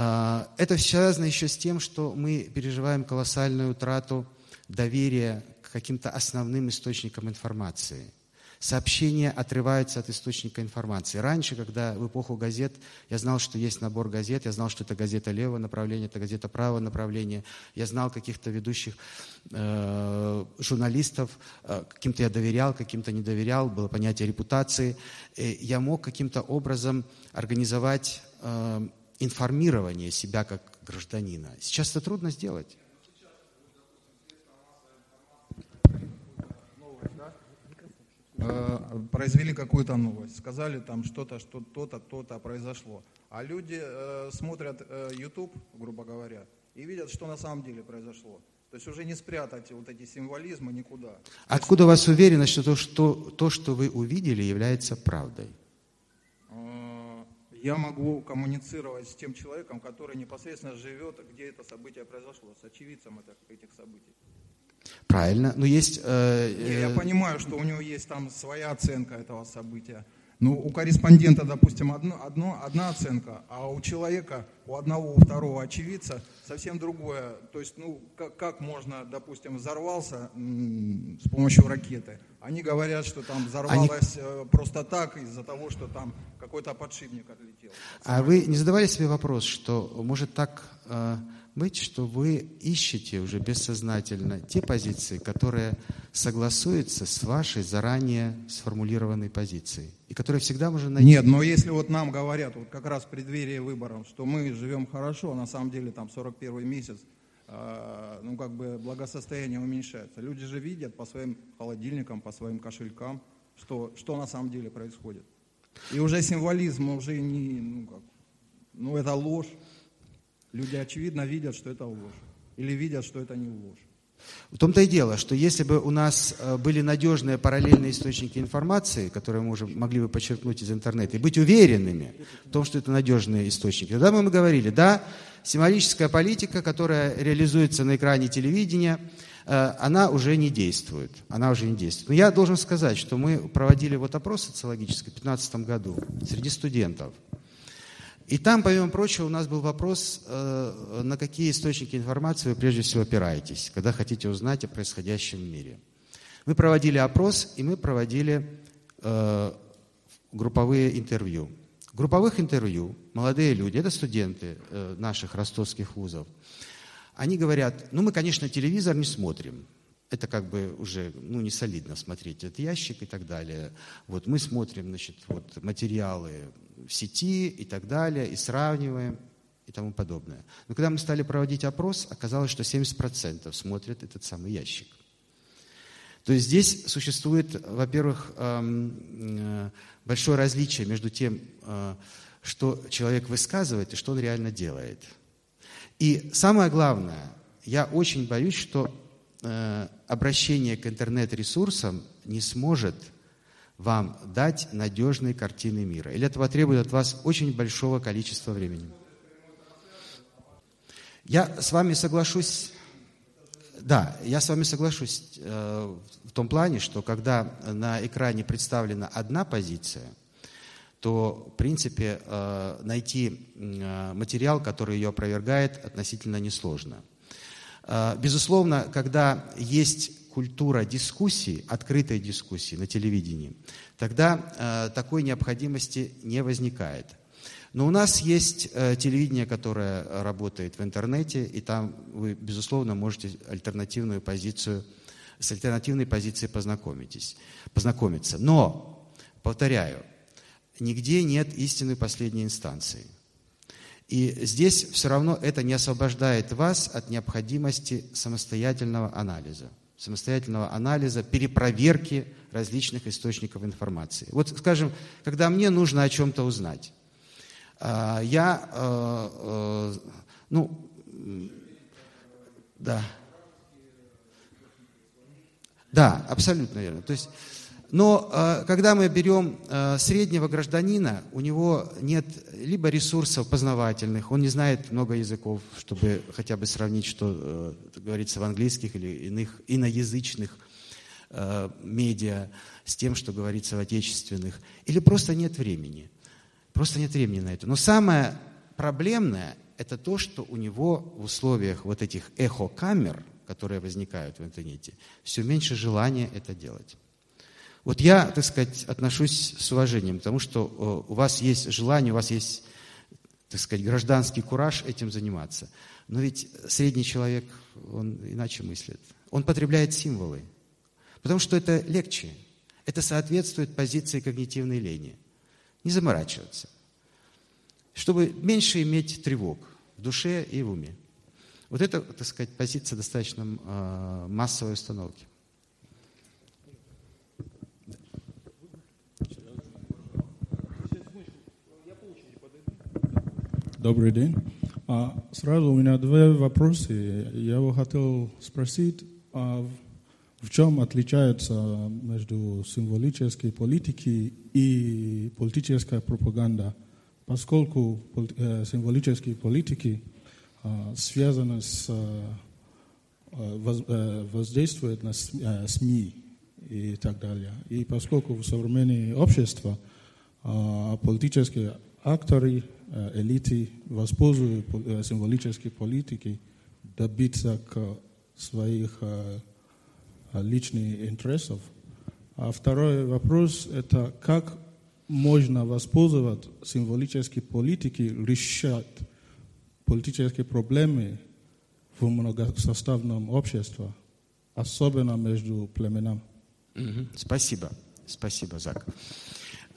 А, это связано еще с тем, что мы переживаем колоссальную утрату доверия к каким-то основным источникам информации. Сообщения отрываются от источника информации. Раньше, когда в эпоху газет, я знал, что есть набор газет, я знал, что это газета левого направления, это газета правого направления, я знал каких-то ведущих э, журналистов, э, каким-то я доверял, каким-то не доверял, было понятие репутации. И я мог каким-то образом организовать э, информирование себя как гражданина. Сейчас это трудно сделать. Э, произвели какую-то новость, сказали там что-то, что то-то, то-то произошло. А люди э, смотрят э, YouTube, грубо говоря, и видят, что на самом деле произошло. То есть уже не спрятать вот эти символизмы никуда. Откуда у вас уверенность, что то, что то, что вы увидели, является правдой? Я могу коммуницировать с тем человеком, который непосредственно живет, где это событие произошло, с очевидцем этих событий. Правильно, но есть... Э, э... Я понимаю, что у него есть там своя оценка этого события. Ну, у корреспондента, допустим, одно, одно, одна оценка, а у человека, у одного, у второго очевидца совсем другое. То есть, ну, как, как можно, допустим, взорвался м, с помощью ракеты. Они говорят, что там взорвалось Они... Э, просто так из-за того, что там какой-то подшипник отлетел. А вы не задавали себе вопрос, что может так... Э быть, что вы ищете уже бессознательно те позиции, которые согласуются с вашей заранее сформулированной позицией, и которые всегда можно найти. Нет, но если вот нам говорят, вот как раз в преддверии выборов, что мы живем хорошо, а на самом деле там 41 месяц, ну как бы благосостояние уменьшается. Люди же видят по своим холодильникам, по своим кошелькам, что, что на самом деле происходит. И уже символизм уже не, ну как, ну это ложь. Люди, очевидно, видят, что это ложь. Или видят, что это не ложь. В том-то и дело, что если бы у нас э, были надежные параллельные источники информации, которые мы уже могли бы подчеркнуть из интернета, и быть уверенными в том, что это надежные источники, тогда мы говорили, да, символическая политика, которая реализуется на экране телевидения, э, она уже не действует. Она уже не действует. Но я должен сказать, что мы проводили вот опрос социологический в 2015 году среди студентов – и там, помимо прочего, у нас был вопрос, э, на какие источники информации вы прежде всего опираетесь, когда хотите узнать о происходящем в мире. Мы проводили опрос, и мы проводили э, групповые интервью. Групповых интервью молодые люди, это студенты э, наших ростовских вузов, они говорят, ну мы, конечно, телевизор не смотрим, это как бы уже ну, не солидно смотреть этот ящик и так далее. Вот мы смотрим значит, вот, материалы в сети и так далее, и сравниваем. и тому подобное. Но когда мы стали проводить опрос, оказалось, что 70% смотрят этот самый ящик. То есть здесь существует, во-первых, эм, э, большое различие между тем, э, что человек высказывает и что он реально делает. И самое главное, я очень боюсь, что э, обращение к интернет-ресурсам не сможет вам дать надежные картины мира. Или это потребует от вас очень большого количества времени. Я с вами соглашусь, да, я с вами соглашусь э, в том плане, что когда на экране представлена одна позиция, то, в принципе, э, найти э, материал, который ее опровергает, относительно несложно. Безусловно, когда есть культура дискуссии, открытой дискуссии на телевидении, тогда такой необходимости не возникает. Но у нас есть э, телевидение, которое работает в интернете, и там вы, безусловно, можете альтернативную позицию, с альтернативной позицией познакомитесь, познакомиться. Но, повторяю, нигде нет истины последней инстанции. И здесь все равно это не освобождает вас от необходимости самостоятельного анализа самостоятельного анализа, перепроверки различных источников информации. Вот, скажем, когда мне нужно о чем-то узнать, я, э, э, ну, да, да, абсолютно верно. То есть но э, когда мы берем среднего гражданина, у него нет либо ресурсов познавательных, он не знает много языков, чтобы хотя бы сравнить, что говорится в английских или иных иноязычных медиа с тем, что говорится в отечественных, или просто нет времени. Просто нет времени на это. Но самое проблемное – это то, что у него в условиях вот этих эхо-камер, которые возникают в интернете, все меньше желания это делать. Вот я, так сказать, отношусь с уважением к тому, что э, у вас есть желание, у вас есть, так сказать, гражданский кураж этим заниматься. Но ведь средний человек, он иначе мыслит. Он потребляет символы, потому что это легче. Это соответствует позиции когнитивной лени. Не заморачиваться. Чтобы меньше иметь тревог в душе и в уме. Вот это, так сказать, позиция достаточно э, массовой установки. Добрый день. А, сразу у меня два вопроса. Я бы хотел спросить, а в чем отличается между символической политикой и политической пропагандой? Поскольку э, символические политики а, связаны с э, воздействуют на СМИ и так далее. И поскольку в современном обществе политические акторы Э, элиты воспользуют э, символической политики добиться к своих э, личных интересов. А второй вопрос – это как можно воспользоваться символической политикой, решать политические проблемы в многосоставном обществе, особенно между племенами. Спасибо. Спасибо, Зак.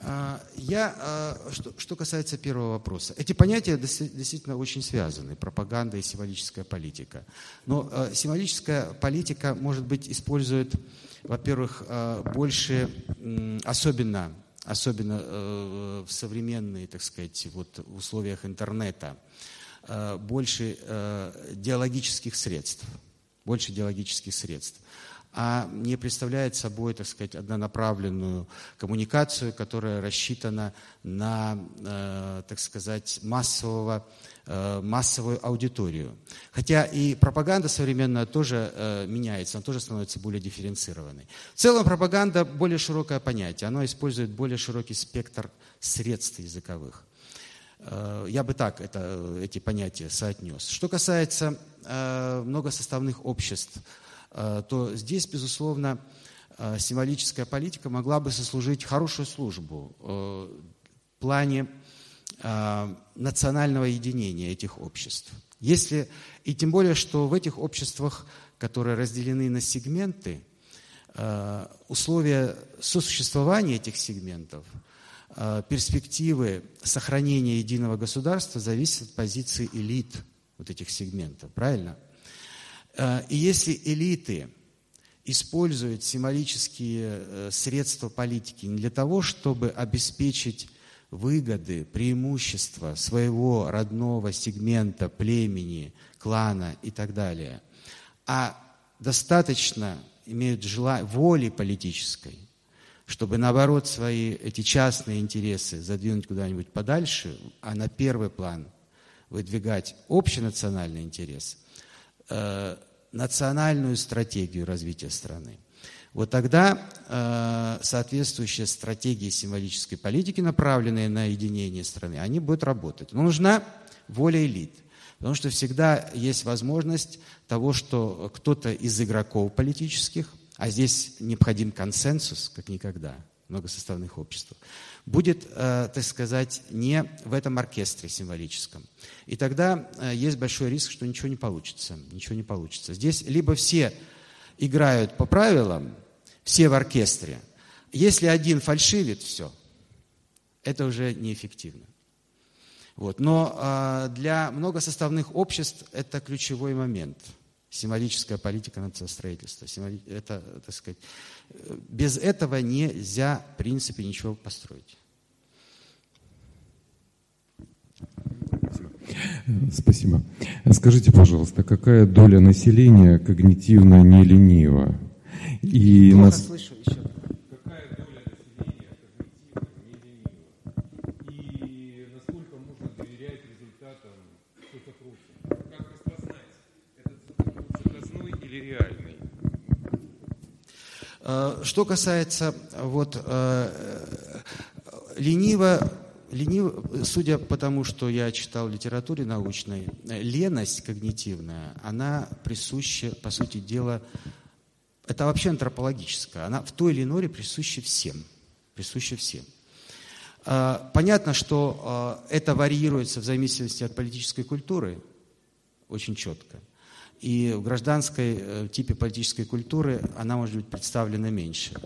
А, я, а, что, касается первого вопроса, эти понятия действительно очень связаны, пропаганда и символическая политика. Но а, символическая политика, может быть, использует, во-первых, больше, особенно, особенно э, в современные, так сказать, вот, условиях интернета, больше э, диалогических средств, больше диалогических средств а не представляет собой, так сказать, однонаправленную коммуникацию, которая рассчитана на, э, так сказать, массового, э, массовую аудиторию. Хотя и пропаганда современная тоже э, меняется, она тоже становится более дифференцированной. В целом пропаганда более широкое понятие, оно использует более широкий спектр средств языковых. Я бы так это, эти понятия соотнес. Что касается многосоставных обществ, Э, то здесь, безусловно, э, символическая политика могла бы сослужить хорошую службу э, в плане национального единения этих обществ. Если, и тем более, что в этих обществах, которые разделены на сегменты, условия сосуществования этих сегментов э, перспективы сохранения единого государства зависят от позиции элит вот этих сегментов, правильно? Э, и если элиты используют символические средства политики не для того, чтобы обеспечить выгоды, преимущества своего родного сегмента, племени, клана и так далее, а достаточно имеют желание, воли политической, чтобы, наоборот, свои эти частные интересы задвинуть куда-нибудь подальше, а на первый план выдвигать общенациональный интерес, э, национальную стратегию развития страны – вот тогда э, соответствующие стратегии символической политики, направленные на единение страны, они будут работать. Но нужна воля элит. Потому что всегда есть возможность того, что кто-то из игроков политических, а здесь необходим консенсус, как никогда, многосоставных обществах, будет, э, так сказать, не в этом оркестре символическом. И тогда э, есть большой риск, что ничего не получится. Ничего не получится. Здесь либо все играют по правилам, все в оркестре. Если один фальшивит, все, это уже неэффективно. Вот. Но э, для многосоставных обществ это ключевой момент. Символическая политика нациостроительства. Символи... Это, так сказать, без этого нельзя, в принципе, ничего построить. Спасибо. Скажите, пожалуйста, какая доля населения когнитивно не ленива? И Плохо нас... слышу еще. Какая доля населения когнитивно не И насколько можно доверять результатам соцопроса? Как распознать, этот заказной или реальный? Э, что касается вот э, лениво Ленив, судя по тому, что я читал в литературе научной, леность когнитивная, она присуща, по сути дела, это вообще антропологическая, она в той или иной присуща всем, присуща всем. Понятно, что это варьируется в зависимости от политической культуры очень четко. И в гражданской э, типе политической культуры она может быть представлена меньше.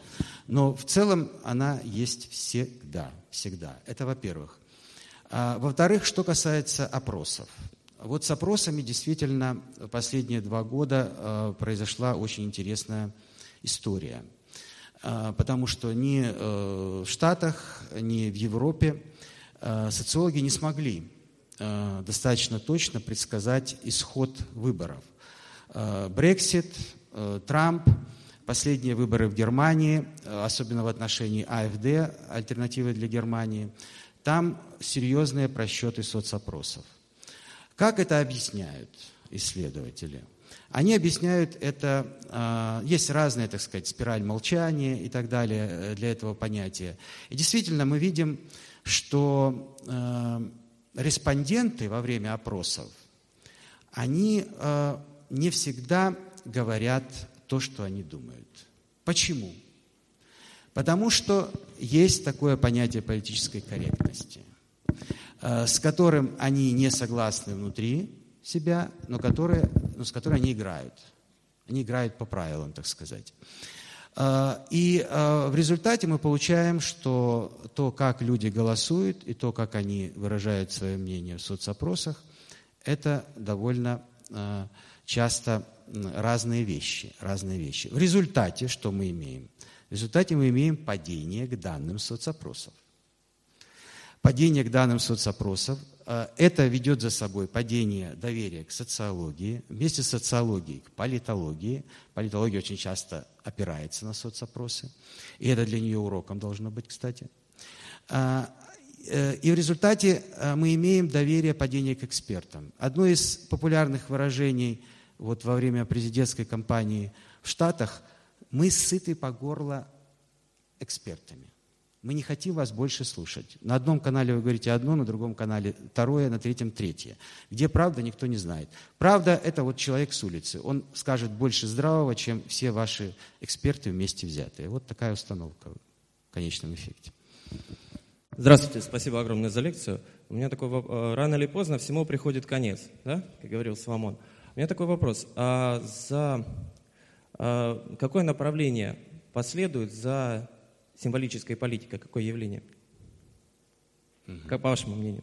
Но в целом она есть всегда. Всегда. Это во-первых. А, во-вторых, что касается опросов. Вот с опросами действительно последние два года э, произошла очень интересная история. Э, потому что ни э, в Штатах, ни в Европе социологи не смогли достаточно точно предсказать исход выборов. Брексит, Трамп, последние выборы в Германии, особенно в отношении АФД, альтернативы для Германии, там серьезные просчеты соцопросов. Как это объясняют исследователи? Они объясняют это, есть разные, так сказать, спираль молчания и так далее э, для этого понятия. И действительно мы видим, что э, респонденты во время опросов, они э, не всегда говорят то, что они думают. Почему? Потому что есть такое понятие политической корректности – Э, с которым они не согласны внутри себя, но, которые, но с которой они играют. Они играют по правилам, так сказать. Э, и э, в результате мы получаем, что то, как люди голосуют, и то, как они выражают свое мнение в соцопросах, это довольно часто разные вещи, разные вещи. В результате что мы имеем? В результате мы имеем падение к данным соцопросов падение к данным соцопросов. Э, это ведет за собой падение доверия к социологии, вместе с социологией к политологии. Политология очень часто опирается на соцопросы, и это для нее уроком должно быть, кстати. Э, э, и в результате мы имеем доверие падение к экспертам. Одно из популярных выражений вот во время президентской кампании в Штатах – мы сыты по горло экспертами. Мы не хотим вас больше слушать. На одном канале вы говорите одно, на другом канале второе, на третьем третье. Где правда, никто не знает. Правда – это вот человек с улицы. Он скажет больше здравого, чем все ваши эксперты вместе взятые. Вот такая установка в конечном эффекте. Здравствуйте, спасибо огромное за лекцию. У меня такой вопрос. Э, рано или поздно всему приходит конец, да? как говорил Соломон. У меня такой вопрос. А за а какое направление последует за символическая политика, какое явление? Как по вашему мнению?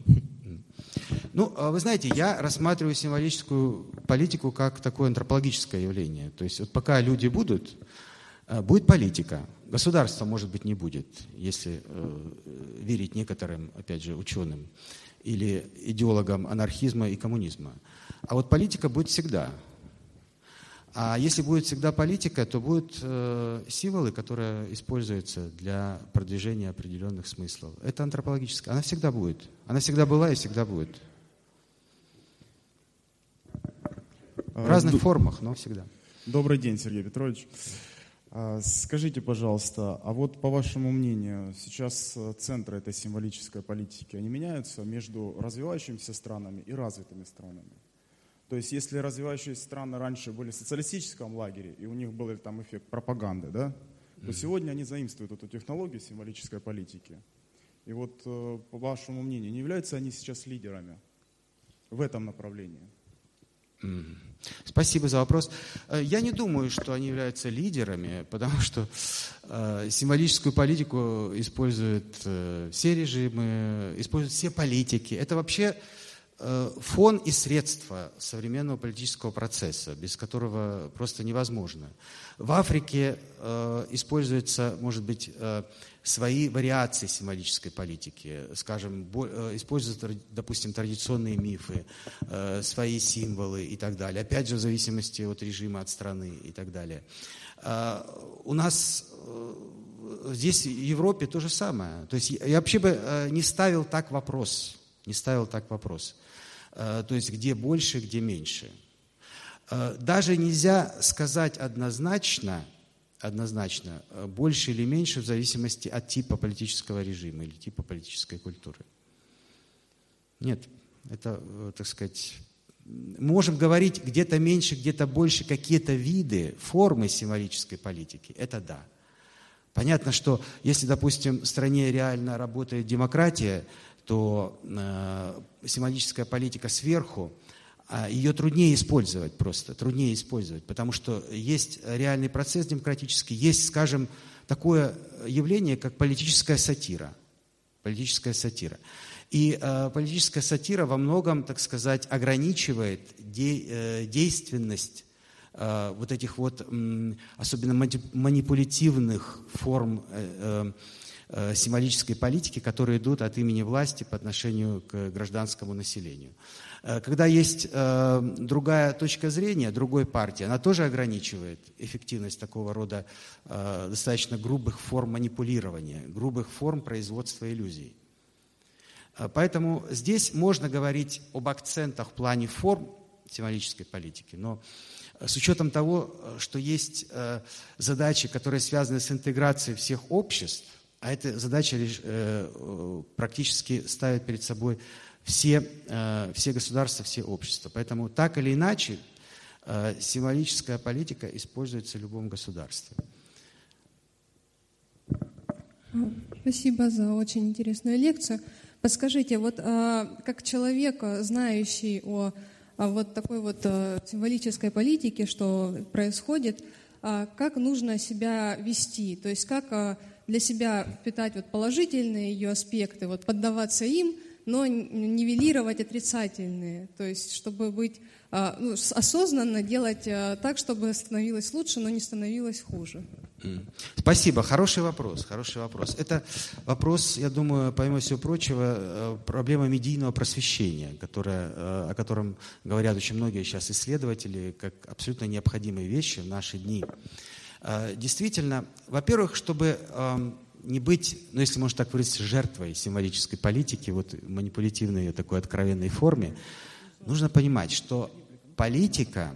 Ну, а вы знаете, я рассматриваю символическую политику как такое антропологическое явление. То есть вот пока люди будут, э, будет политика. Государства, может быть, не будет, если э, верить некоторым, опять же, ученым или идеологам анархизма и коммунизма. А вот политика будет всегда. А если будет всегда политика, то будут э, символы, которые используются для продвижения определенных смыслов. Это антропологическая. Она всегда будет. Она всегда была и всегда будет. В разных формах, но всегда. Добрый день, Сергей Петрович. А, Скажите, пожалуйста, а вот по вашему мнению, сейчас э, центры этой символической политики, они меняются между развивающимися странами и развитыми странами? То есть, если развивающиеся страны раньше были в социалистическом лагере, и у них был там эффект пропаганды, да, то сегодня они заимствуют эту технологию символической политики. И вот, э, по вашему мнению, не являются они сейчас лидерами в этом направлении? Спасибо за вопрос. Э, Я не думаю, что они являются лидерами, потому что э, символическую политику используют э, все режимы, используют все политики. Это вообще фон и средства современного политического процесса, без которого просто невозможно. В Африке э, используются, может быть, э, свои вариации символической политики. Скажем, бо- э, используют, допустим, традиционные мифы, э, свои символы и так далее. Опять же, в зависимости от режима, от страны и так далее. У нас э, здесь, в Европе, то же самое. То есть я вообще бы э, не ставил так вопрос. Не ставил так вопрос. Э, То есть где больше, где меньше. Э, Даже нельзя сказать однозначно, однозначно, э, больше или меньше в зависимости от типа политического режима или типа политической культуры. Нет, это, так сказать, можем говорить где-то меньше, где-то больше, какие-то виды, формы символической политики. Это да. Понятно, что если, допустим, в стране реально работает демократия, то э, символическая политика сверху, а ее труднее использовать просто, труднее использовать, потому что есть реальный процесс демократический, есть, скажем, такое явление, как политическая сатира. Политическая сатира. И э, политическая сатира во многом, так сказать, ограничивает де- э, действенность э, вот этих вот, м, особенно манипулятивных форм э, э, э, символической политики, которые идут от имени власти по отношению к гражданскому населению. Э, Когда есть э, другая точка зрения, другой партии, она тоже ограничивает эффективность такого рода достаточно грубых форм манипулирования, грубых форм производства иллюзий. Поэтому здесь можно говорить об акцентах в плане форм символической политики, но с учетом того, что есть задачи, которые связаны с интеграцией всех обществ, а эта задача лишь, э, э, практически ставит перед собой все, э, все государства, все общества. Поэтому так или иначе символическая политика используется в любом государстве. Спасибо за очень интересную лекцию. Подскажите, вот как человек, знающий о вот такой вот символической политике, что происходит, как нужно себя вести? То есть как для себя впитать вот положительные ее аспекты, вот поддаваться им, но нивелировать отрицательные, то есть чтобы быть а, ну, осознанно делать а, так, чтобы становилось лучше, но не становилось хуже. Спасибо, хороший вопрос, хороший вопрос. Это вопрос, я думаю, помимо всего прочего, э, проблема медийного просвещения, которая, э, о котором говорят очень многие сейчас исследователи, как абсолютно необходимые вещи в наши дни. Э, Действительно, во-первых, чтобы эм, не быть, ну если можно так выразиться, жертвой символической политики, вот манипулятивной такой откровенной форме, нужно понимать, что политика,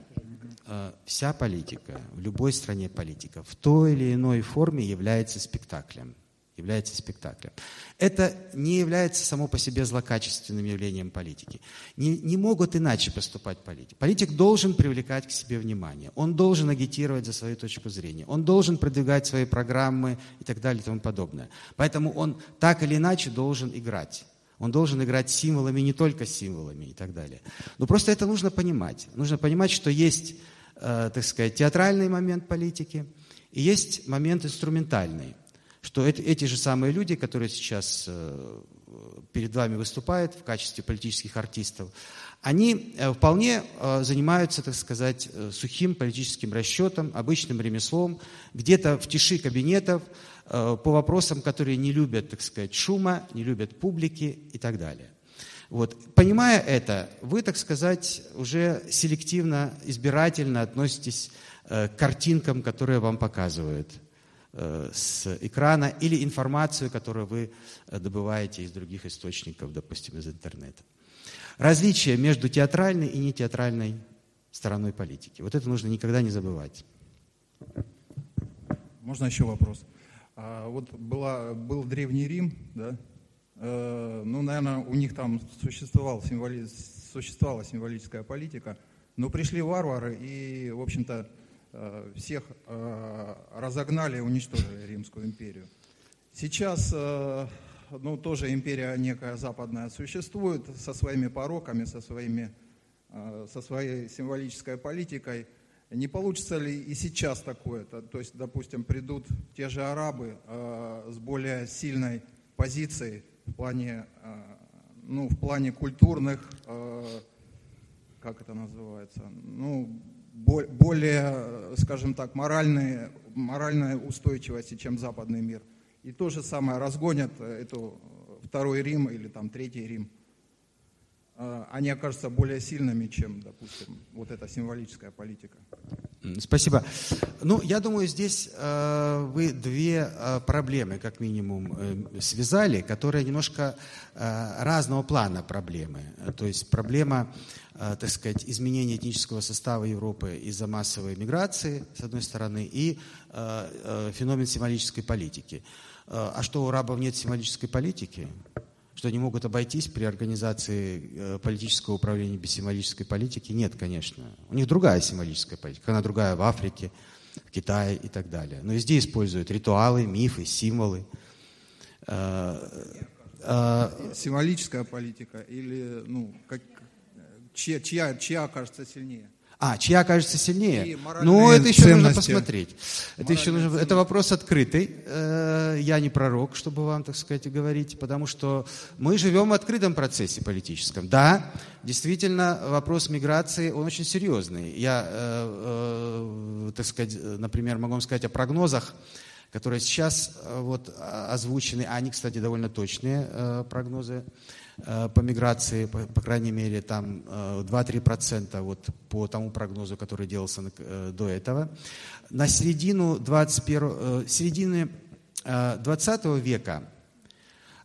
э, вся политика, в любой стране политика, в той или иной форме является спектаклем. Является спектаклем. Это не является само по себе злокачественным явлением политики. Не, не могут иначе поступать политики. Политик должен привлекать к себе внимание. Он должен агитировать за свою точку зрения. Он должен продвигать свои программы и так далее и тому подобное. Поэтому он так или иначе должен играть. Он должен играть символами, не только символами и так далее. Но просто это нужно понимать. Нужно понимать, что есть, э, так сказать, театральный момент политики и есть момент инструментальный. Что эти же самые люди, которые сейчас э, перед вами выступает в качестве политических артистов, они э, вполне э, занимаются, так сказать, сухим политическим расчетом, обычным ремеслом, где-то в тиши кабинетов, по вопросам, которые не любят, так сказать, шума, не любят публики и так далее. Вот. Понимая это, вы, так сказать, уже селективно, избирательно относитесь к картинкам, которые вам показывают с экрана, или информацию, которую вы добываете из других источников, допустим, из интернета различие между театральной и нетеатральной стороной политики. Вот это нужно никогда не забывать. Можно еще вопрос? А, вот была, был Древний Рим, да? Э, ну, наверное, у них там существовал символи, существовала символическая политика, но пришли варвары и, в общем-то, э, всех э, разогнали и уничтожили Римскую империю. Сейчас э, ну, тоже империя некая западная существует со своими пороками, со, своими, э, со своей символической политикой. Не получится ли и сейчас такое-то? То есть, допустим, придут те же арабы э, с более сильной позицией в плане, э, ну, в плане культурных, как это называется, ну, более, скажем так, моральной, моральной устойчивости, чем западный мир – и то же самое разгонят э, эту э, второй Рим или там третий Рим. А, они окажутся более сильными, чем, допустим, вот эта символическая политика. Спасибо. Ну, я думаю, здесь э, вы две э, проблемы, как минимум, э, связали, которые немножко э, разного плана проблемы. То есть проблема, э, так сказать, изменения этнического состава Европы из-за массовой миграции, с одной стороны, и э, э, феномен символической политики. Э, а что, у рабов нет символической политики? Что они могут обойтись при организации э, политического управления без символической политики? Нет, конечно. У них другая символическая политика. Она другая в Африке, в Китае и так далее. Но везде используют ритуалы, мифы, символы. Э, символическая политика или ну, как, чья, чья, чья окажется сильнее? А, чья кажется сильнее? Ну, это еще нужно посмотреть. Это еще нужно, это вопрос открытый. Э, я не пророк, чтобы вам, так сказать, говорить, потому что мы живем в открытом процессе политическом. Да, действительно, вопрос миграции, он очень серьезный. Я, э, э, так сказать, например, могу вам сказать о прогнозах, которые сейчас вот озвучены, а они, кстати, довольно точные прогнозы по миграции, по, по крайней мере, там 2-3% э, вот по тому прогнозу, который делался э, до этого. На середину 21, середины 20 века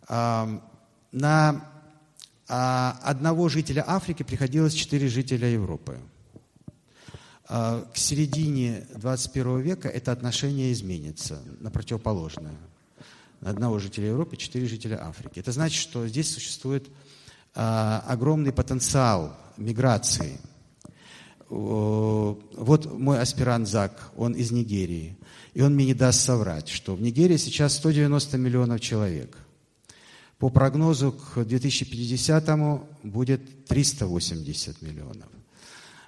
на одного жителя Африки приходилось 4 жителя Европы. К середине 21 века это отношение изменится на противоположное одного жителя Европы, четыре жителя Африки. Это значит, что здесь существует а, огромный потенциал миграции. Вот мой аспирант Зак, он из Нигерии. И он мне не даст соврать, что в Нигерии сейчас 190 миллионов человек. По прогнозу к 2050 будет 380 миллионов.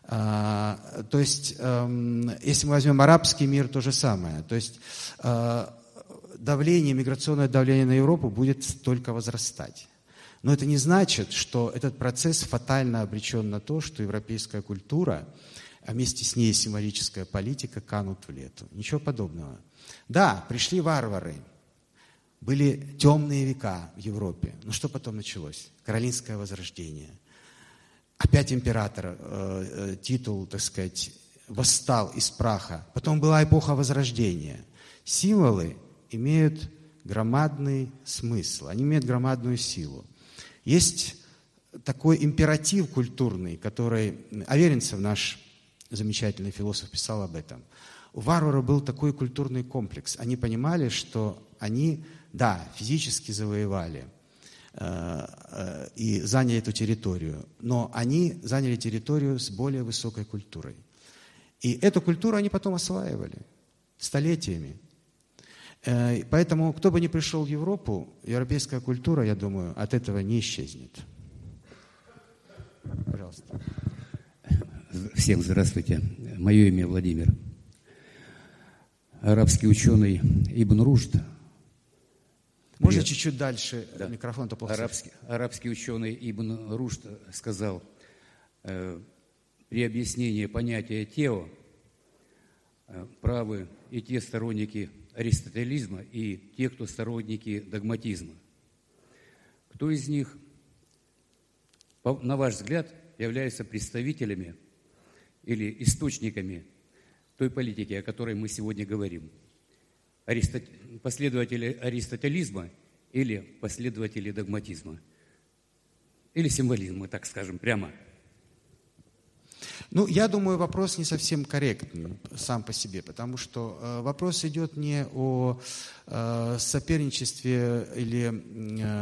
А, то есть, эм, если мы возьмем арабский мир, то же самое. То есть, а, давление, миграционное давление на Европу будет только возрастать. Но это не значит, что этот процесс фатально обречен на то, что европейская культура, а вместе с ней символическая политика канут в лету. Ничего подобного. Да, пришли варвары, были темные века в Европе. Но что потом началось? Каролинское возрождение. Опять император, э, э, титул, так сказать, восстал из праха. Потом была эпоха возрождения. Символы имеют громадный смысл, они имеют громадную силу. Есть такой императив культурный, который Аверинцев, наш замечательный философ, писал об этом. У варвара был такой культурный комплекс. Они понимали, что они, да, физически завоевали э, э, и заняли эту территорию, но они заняли территорию с более высокой культурой. И эту культуру они потом осваивали столетиями. Э, поэтому, кто бы ни пришел в Европу, европейская культура, я думаю, от этого не исчезнет. Пожалуйста. Всем здравствуйте. Мое имя Владимир. Арабский ученый Ибн Рушд Можно чуть-чуть дальше Да. микрофон, а то плохо Арабский, арабский ученый Ибн Рушд сказал, э, при объяснении понятия «тео» э, правы и те сторонники аристотелизма, и те, кто сторонники догматизма. Кто из них, на ваш взгляд, является представителями или источниками той политики, о которой мы сегодня говорим? Аристот- Последователи аристотелизма или последователи догматизма? Или символизма, так скажем, прямо. Ну, я думаю, вопрос не совсем корректный сам по себе, потому что э, вопрос идет не о э, соперничестве или,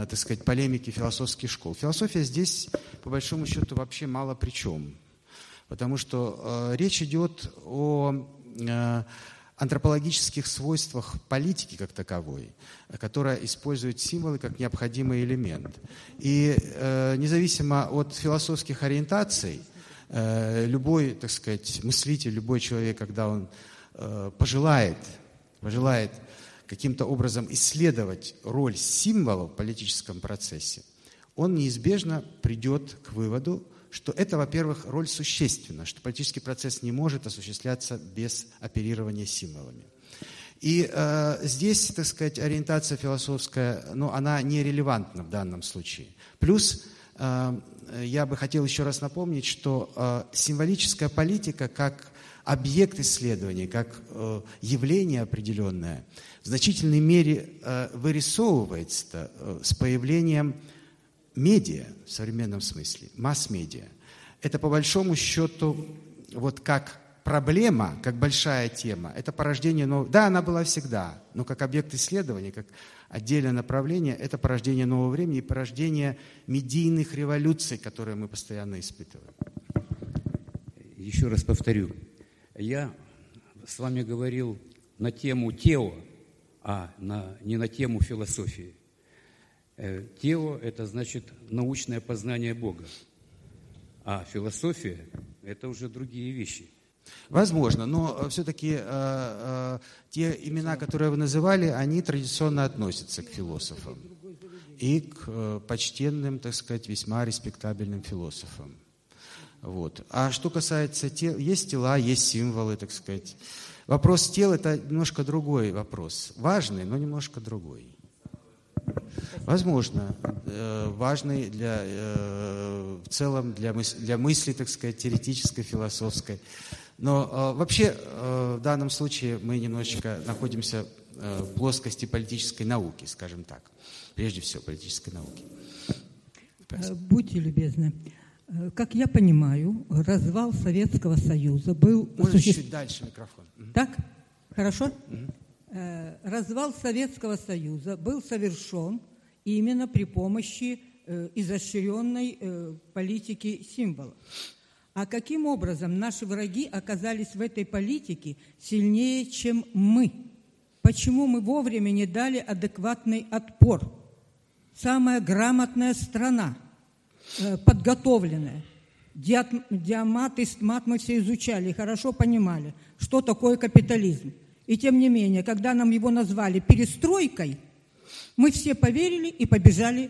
э, так сказать, полемике философских школ. Философия здесь, по большому счету, вообще мало при чем, потому что э, речь идет о э, антропологических свойствах политики как таковой, которая использует символы как необходимый элемент. И э, независимо от философских ориентаций, любой, так сказать, мыслитель, любой человек, когда он э, пожелает, пожелает каким-то образом исследовать роль символов в политическом процессе, он неизбежно придет к выводу, что это, во-первых, роль существенна, что политический процесс не может осуществляться без оперирования символами. И э, здесь, так сказать, ориентация философская, ну, она нерелевантна в данном случае. Плюс э, я бы хотел еще раз напомнить, что э, символическая политика как объект исследования, как э, явление определенное, в значительной мере э, вырисовывается э, с появлением медиа в современном смысле, масс-медиа. Это по большому счету вот как проблема, как большая тема, это порождение нового... Да, она была всегда, но как объект исследования, как отдельное направление, это порождение нового времени и порождение медийных революций, которые мы постоянно испытываем. Еще раз повторю. Я с вами говорил на тему тео, а на, не на тему философии. Э, Тео – это значит научное познание Бога, а философия – это уже другие вещи. Возможно, но все-таки те имена, которые вы называли, они традиционно относятся к философам и к э, почтенным, так сказать, весьма респектабельным философам. Вот. А что касается тел, есть тела, есть символы, так сказать. Вопрос тел – это немножко другой вопрос. Важный, но немножко другой. Возможно, э, важный для, э, в целом для, мыс- для мысли, так сказать, теоретической, философской. Но э, вообще э, в данном случае мы немножечко находимся э, в плоскости политической науки, скажем так. Прежде всего, политической науки. Э, Будьте любезны. Э, Как я понимаю, развал Советского Союза был... Можно осуществ- чуть дальше микрофон. Так? Хорошо? Э, Развал Советского Союза был совершен именно при помощи изощренной политики символов. А каким образом наши враги оказались в этой политике сильнее, чем мы? Почему мы вовремя не дали адекватный отпор? Самая грамотная страна, э, подготовленная. Диамат и стмат мы все изучали хорошо понимали, что такое капитализм. И тем не менее, когда нам его назвали перестройкой, мы все поверили и побежали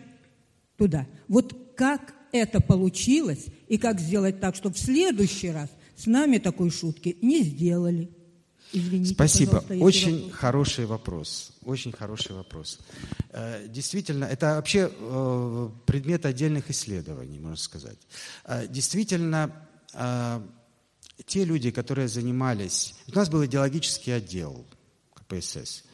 туда. Вот как это получилось и как сделать так, чтобы в следующий раз с нами такой шутки не сделали. Извините, Спасибо. Очень вопрос. хороший вопрос. Очень хороший вопрос. Э, Действительно, это вообще э, предмет отдельных исследований, можно сказать. Э, Действительно, те люди, которые занимались... У нас был идеологический отдел КПСС.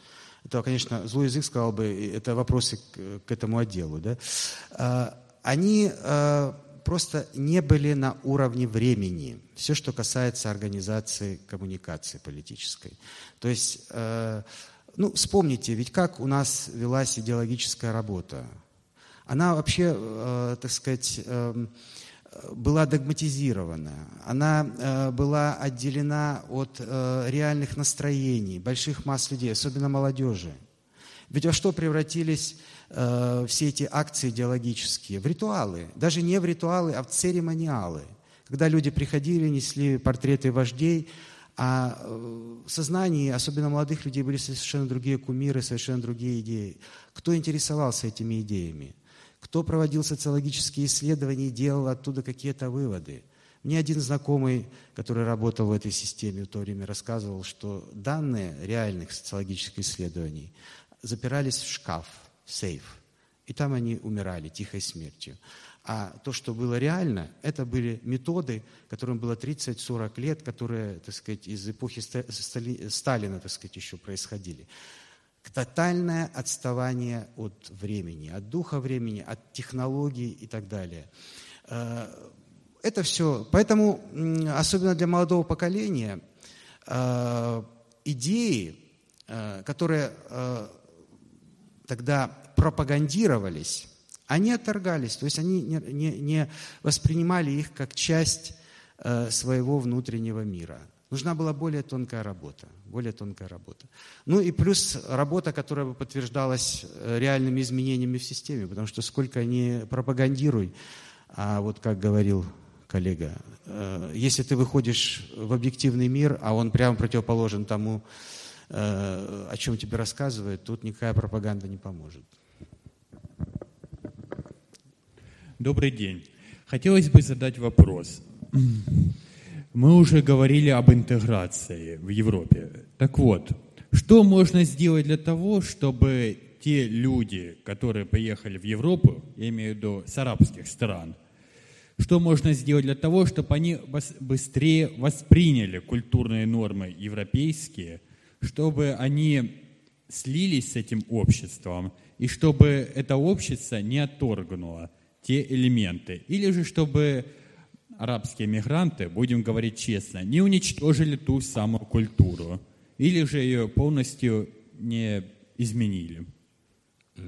Это, конечно, злой язык сказал бы, это вопросы к этому отделу. Да? Они э, просто не были на уровне времени. Все, что касается организации коммуникации политической. То есть, э, ну, вспомните, ведь как у нас велась идеологическая работа. Она вообще, э, так сказать, была догматизирована, она э, была отделена от э, реальных настроений больших масс людей, особенно молодежи. Ведь во что превратились э, все эти акции идеологические? В ритуалы. Даже не в ритуалы, а в церемониалы. Когда люди приходили, несли портреты вождей, А э, в сознании, особенно молодых людей, были совершенно другие кумиры, совершенно другие идеи. Кто интересовался этими идеями? Кто проводил социологические исследования и делал оттуда какие-то выводы? Мне один знакомый, который работал в этой системе в то время, рассказывал, что данные реальных социологических исследований запирались в шкаф, в сейф. И там они умирали тихой смертью. А то, что было реально, это были методы, которым было 30-40 лет, которые, так сказать, из эпохи Сталина, так сказать, еще происходили. Тотальное отставание от времени, от духа времени, от технологий и так далее. Э, это все. Поэтому, особенно для молодого поколения, э, идеи, э, которые тогда пропагандировались, они отторгались, то есть они не, не, не воспринимали их как часть э, своего внутреннего мира. Нужна была более тонкая работа, более тонкая работа. Ну и плюс работа, которая бы подтверждалась э, реальными изменениями в системе, потому что сколько ни пропагандируй, а вот как говорил коллега, э, если ты выходишь в объективный мир, а он прямо противоположен тому, о чем тебе рассказывают, тут никакая пропаганда не поможет. Добрый день. Хотелось бы задать вопрос. Мы уже говорили об интеграции в Европе. Так вот, что можно сделать для того, чтобы те люди, которые поехали в Европу, я имею в виду с арабских стран, что можно сделать для того, чтобы они быстрее восприняли культурные нормы европейские, чтобы они слились с этим обществом, и чтобы это общество не отторгнуло – те элементы. Или же, чтобы арабские мигранты, будем говорить честно, не уничтожили ту самую культуру, или же ее полностью не изменили.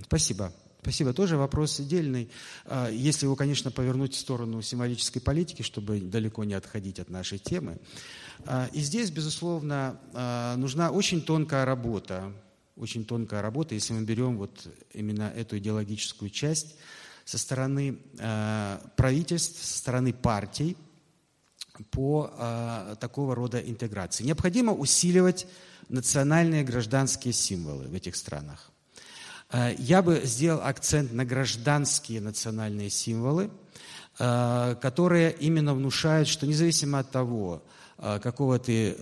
Спасибо. Спасибо. Тоже вопрос отдельный. А, если его, конечно, повернуть в сторону символической политики, чтобы далеко не отходить от нашей темы. А, и здесь, безусловно, а, нужна очень тонкая работа. Очень тонкая работа, если мы берем вот именно эту идеологическую часть – со стороны правительств, со стороны партий по такого рода интеграции. Необходимо усиливать национальные гражданские символы в этих странах. Э, я бы сделал акцент на гражданские национальные символы, э, которые именно внушают, что независимо от того, э, какого ты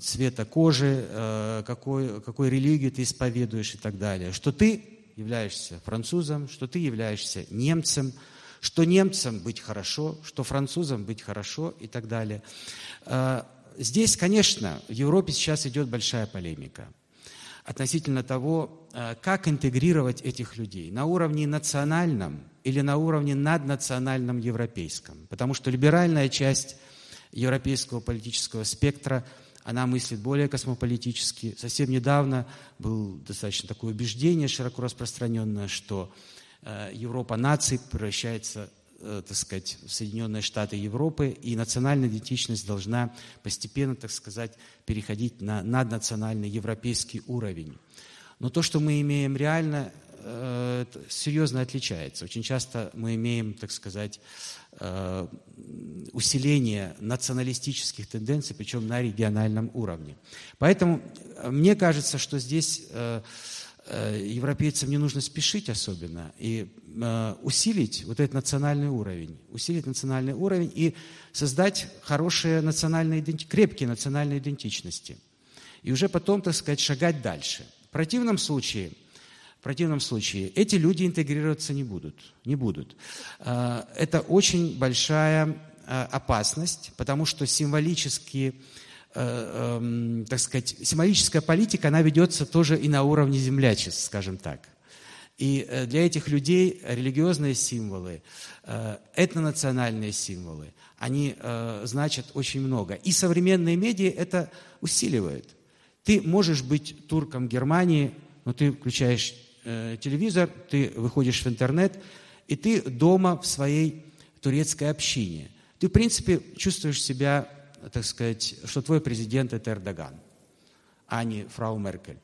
цвета кожи, какой, какой религию ты исповедуешь и так далее, что ты являешься французом, что ты являешься немцем, что немцам быть хорошо, что французам быть хорошо и так далее. Здесь, конечно, в Европе сейчас идет большая полемика относительно того, а, как интегрировать этих людей на уровне национальном или на уровне наднациональном европейском. Потому что либеральная часть европейского политического спектра – она мыслит более космополитически. Совсем недавно было достаточно такое убеждение широко распространенное, что э, Европа наций превращается э, так сказать, Соединенные Штаты Европы, и национальная идентичность должна постепенно, так сказать, переходить на наднациональный европейский уровень. Но то, что мы имеем реально, э, серьезно отличается. Очень часто мы имеем, так сказать, Э, усиление националистических тенденций, причем на региональном уровне. Поэтому э, мне кажется, что здесь э, европейцам не нужно спешить особенно и усилить вот этот национальный уровень, усилить национальный уровень и создать хорошие национальные, крепкие национальные идентичности. И уже потом, так сказать, шагать дальше. В противном случае – в противном случае эти люди интегрироваться не будут. Не будут. А, это очень большая опасность, потому что символически, эм, так сказать, символическая политика, она ведется тоже и на уровне землячеств, скажем так. И э, для этих людей религиозные символы, э, этнонациональные символы, они э, значат очень много. И современные медиа это усиливают. Ты можешь быть турком Германии, но ты включаешь э, телевизор, ты выходишь в интернет, и ты дома в своей турецкой общине. Ты, в принципе, чувствуешь себя, так сказать, что твой президент – это Эрдоган, а не фрау Меркель.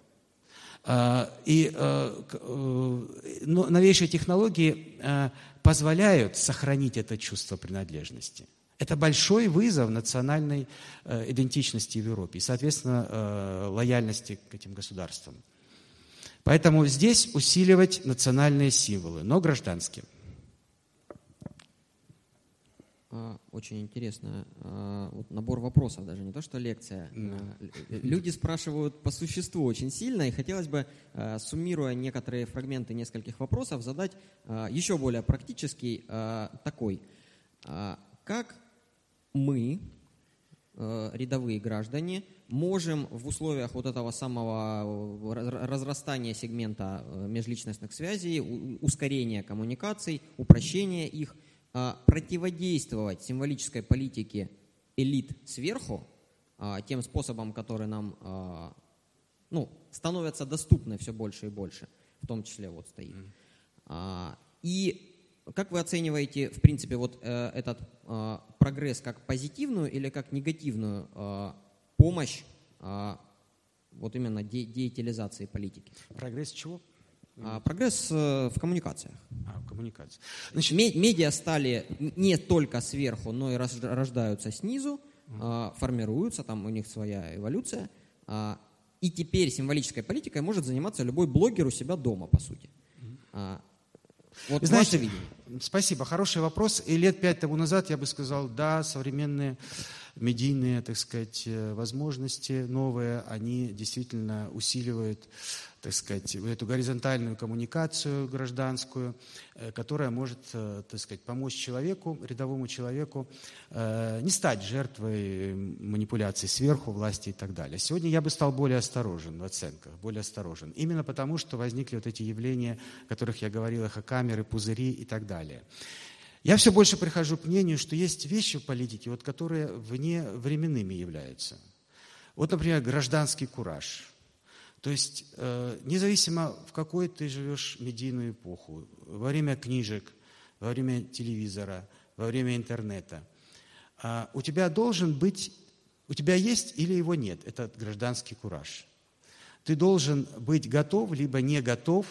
А, и э, э, новейшие технологии э, позволяют сохранить это чувство принадлежности. Это большой вызов национальной э, идентичности в Европе и, соответственно, э, лояльности к этим государствам. Поэтому здесь усиливать национальные символы, но гражданские. А, очень интересно. А, вот набор вопросов, даже не то, что лекция. А, люди спрашивают по существу очень сильно, и хотелось бы, суммируя некоторые фрагменты нескольких вопросов, задать еще более практический такой. Как мы, рядовые граждане, можем в условиях вот этого самого разрастания сегмента межличностных связей, ускорения коммуникаций, упрощения их – противодействовать символической политике элит сверху а, тем способом, который нам а, ну, становятся доступны все больше и больше, в том числе вот стоит. И как вы оцениваете, в принципе, вот э, этот прогресс как позитивную или как негативную помощь вот именно деятелизации политики? Прогресс чего? А, прогресс э, в коммуникациях. А, в коммуникации. Значит, медиа стали не только сверху, но и рождаются снизу, угу. формируются, там у них своя эволюция. А, и теперь символической политикой может заниматься любой блогер у себя дома, по сути. Вот Знаете, ваше видение. Спасибо, хороший вопрос. И лет пять тому назад я бы сказал, да, современные медийные, так сказать, э, возможности новые, они действительно усиливают так сказать, эту горизонтальную коммуникацию гражданскую, э, которая может, э, так сказать, помочь человеку, рядовому человеку, не стать жертвой манипуляций сверху, власти и так далее. Сегодня я бы стал более осторожен в оценках, более осторожен. Именно потому, что возникли вот эти явления, о которых я говорил, эхокамеры, пузыри и так далее. Я все больше прихожу к мнению, что есть вещи в политике, вот, которые вне временными являются. Вот, например, гражданский кураж – то есть э, независимо в какой ты живешь медийную эпоху, во время книжек, во время телевизора, во время интернета, а, у тебя должен быть, у тебя есть или его нет, этот гражданский кураж. Ты должен быть готов, либо не готов,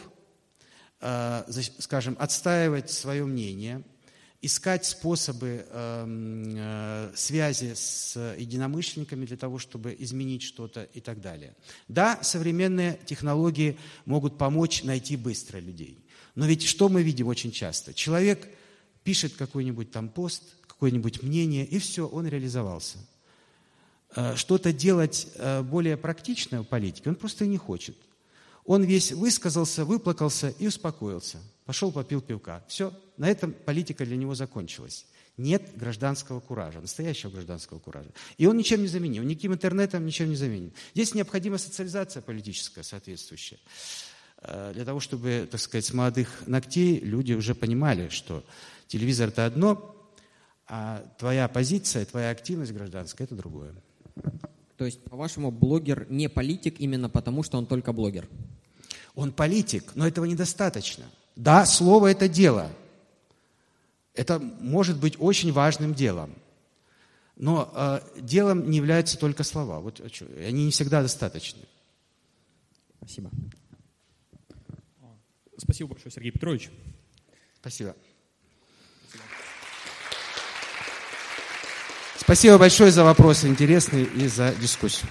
а, скажем, отстаивать свое мнение – искать способы эм, э, связи с единомышленниками для того, чтобы изменить что-то и так далее. Да, современные технологии могут помочь найти быстро людей. Но ведь что мы видим очень часто? Человек пишет какой-нибудь там пост, какое-нибудь мнение, и все, он реализовался. Э, что-то делать э, более практичное в политике он просто не хочет. Он весь высказался, выплакался и успокоился. Пошел, попил пивка. Все, на этом политика для него закончилась. Нет гражданского куража, настоящего гражданского куража. И он ничем не заменим, никаким интернетом ничем не заменим. Здесь необходима социализация политическая соответствующая. Э, для того, чтобы, так сказать, с молодых ногтей люди уже понимали, что телевизор – это одно, а твоя позиция, твоя активность гражданская – это другое. То есть, по-вашему, блогер не политик именно потому, что он только блогер? Он политик, но этого недостаточно. Да, слово – это дело. Это может быть очень важным делом. Но э, делом не являются только слова. Вот, они не всегда достаточны. Спасибо. Спасибо большое, Сергей Петрович. Спасибо. Спасибо большое за вопросы интересные и за дискуссию.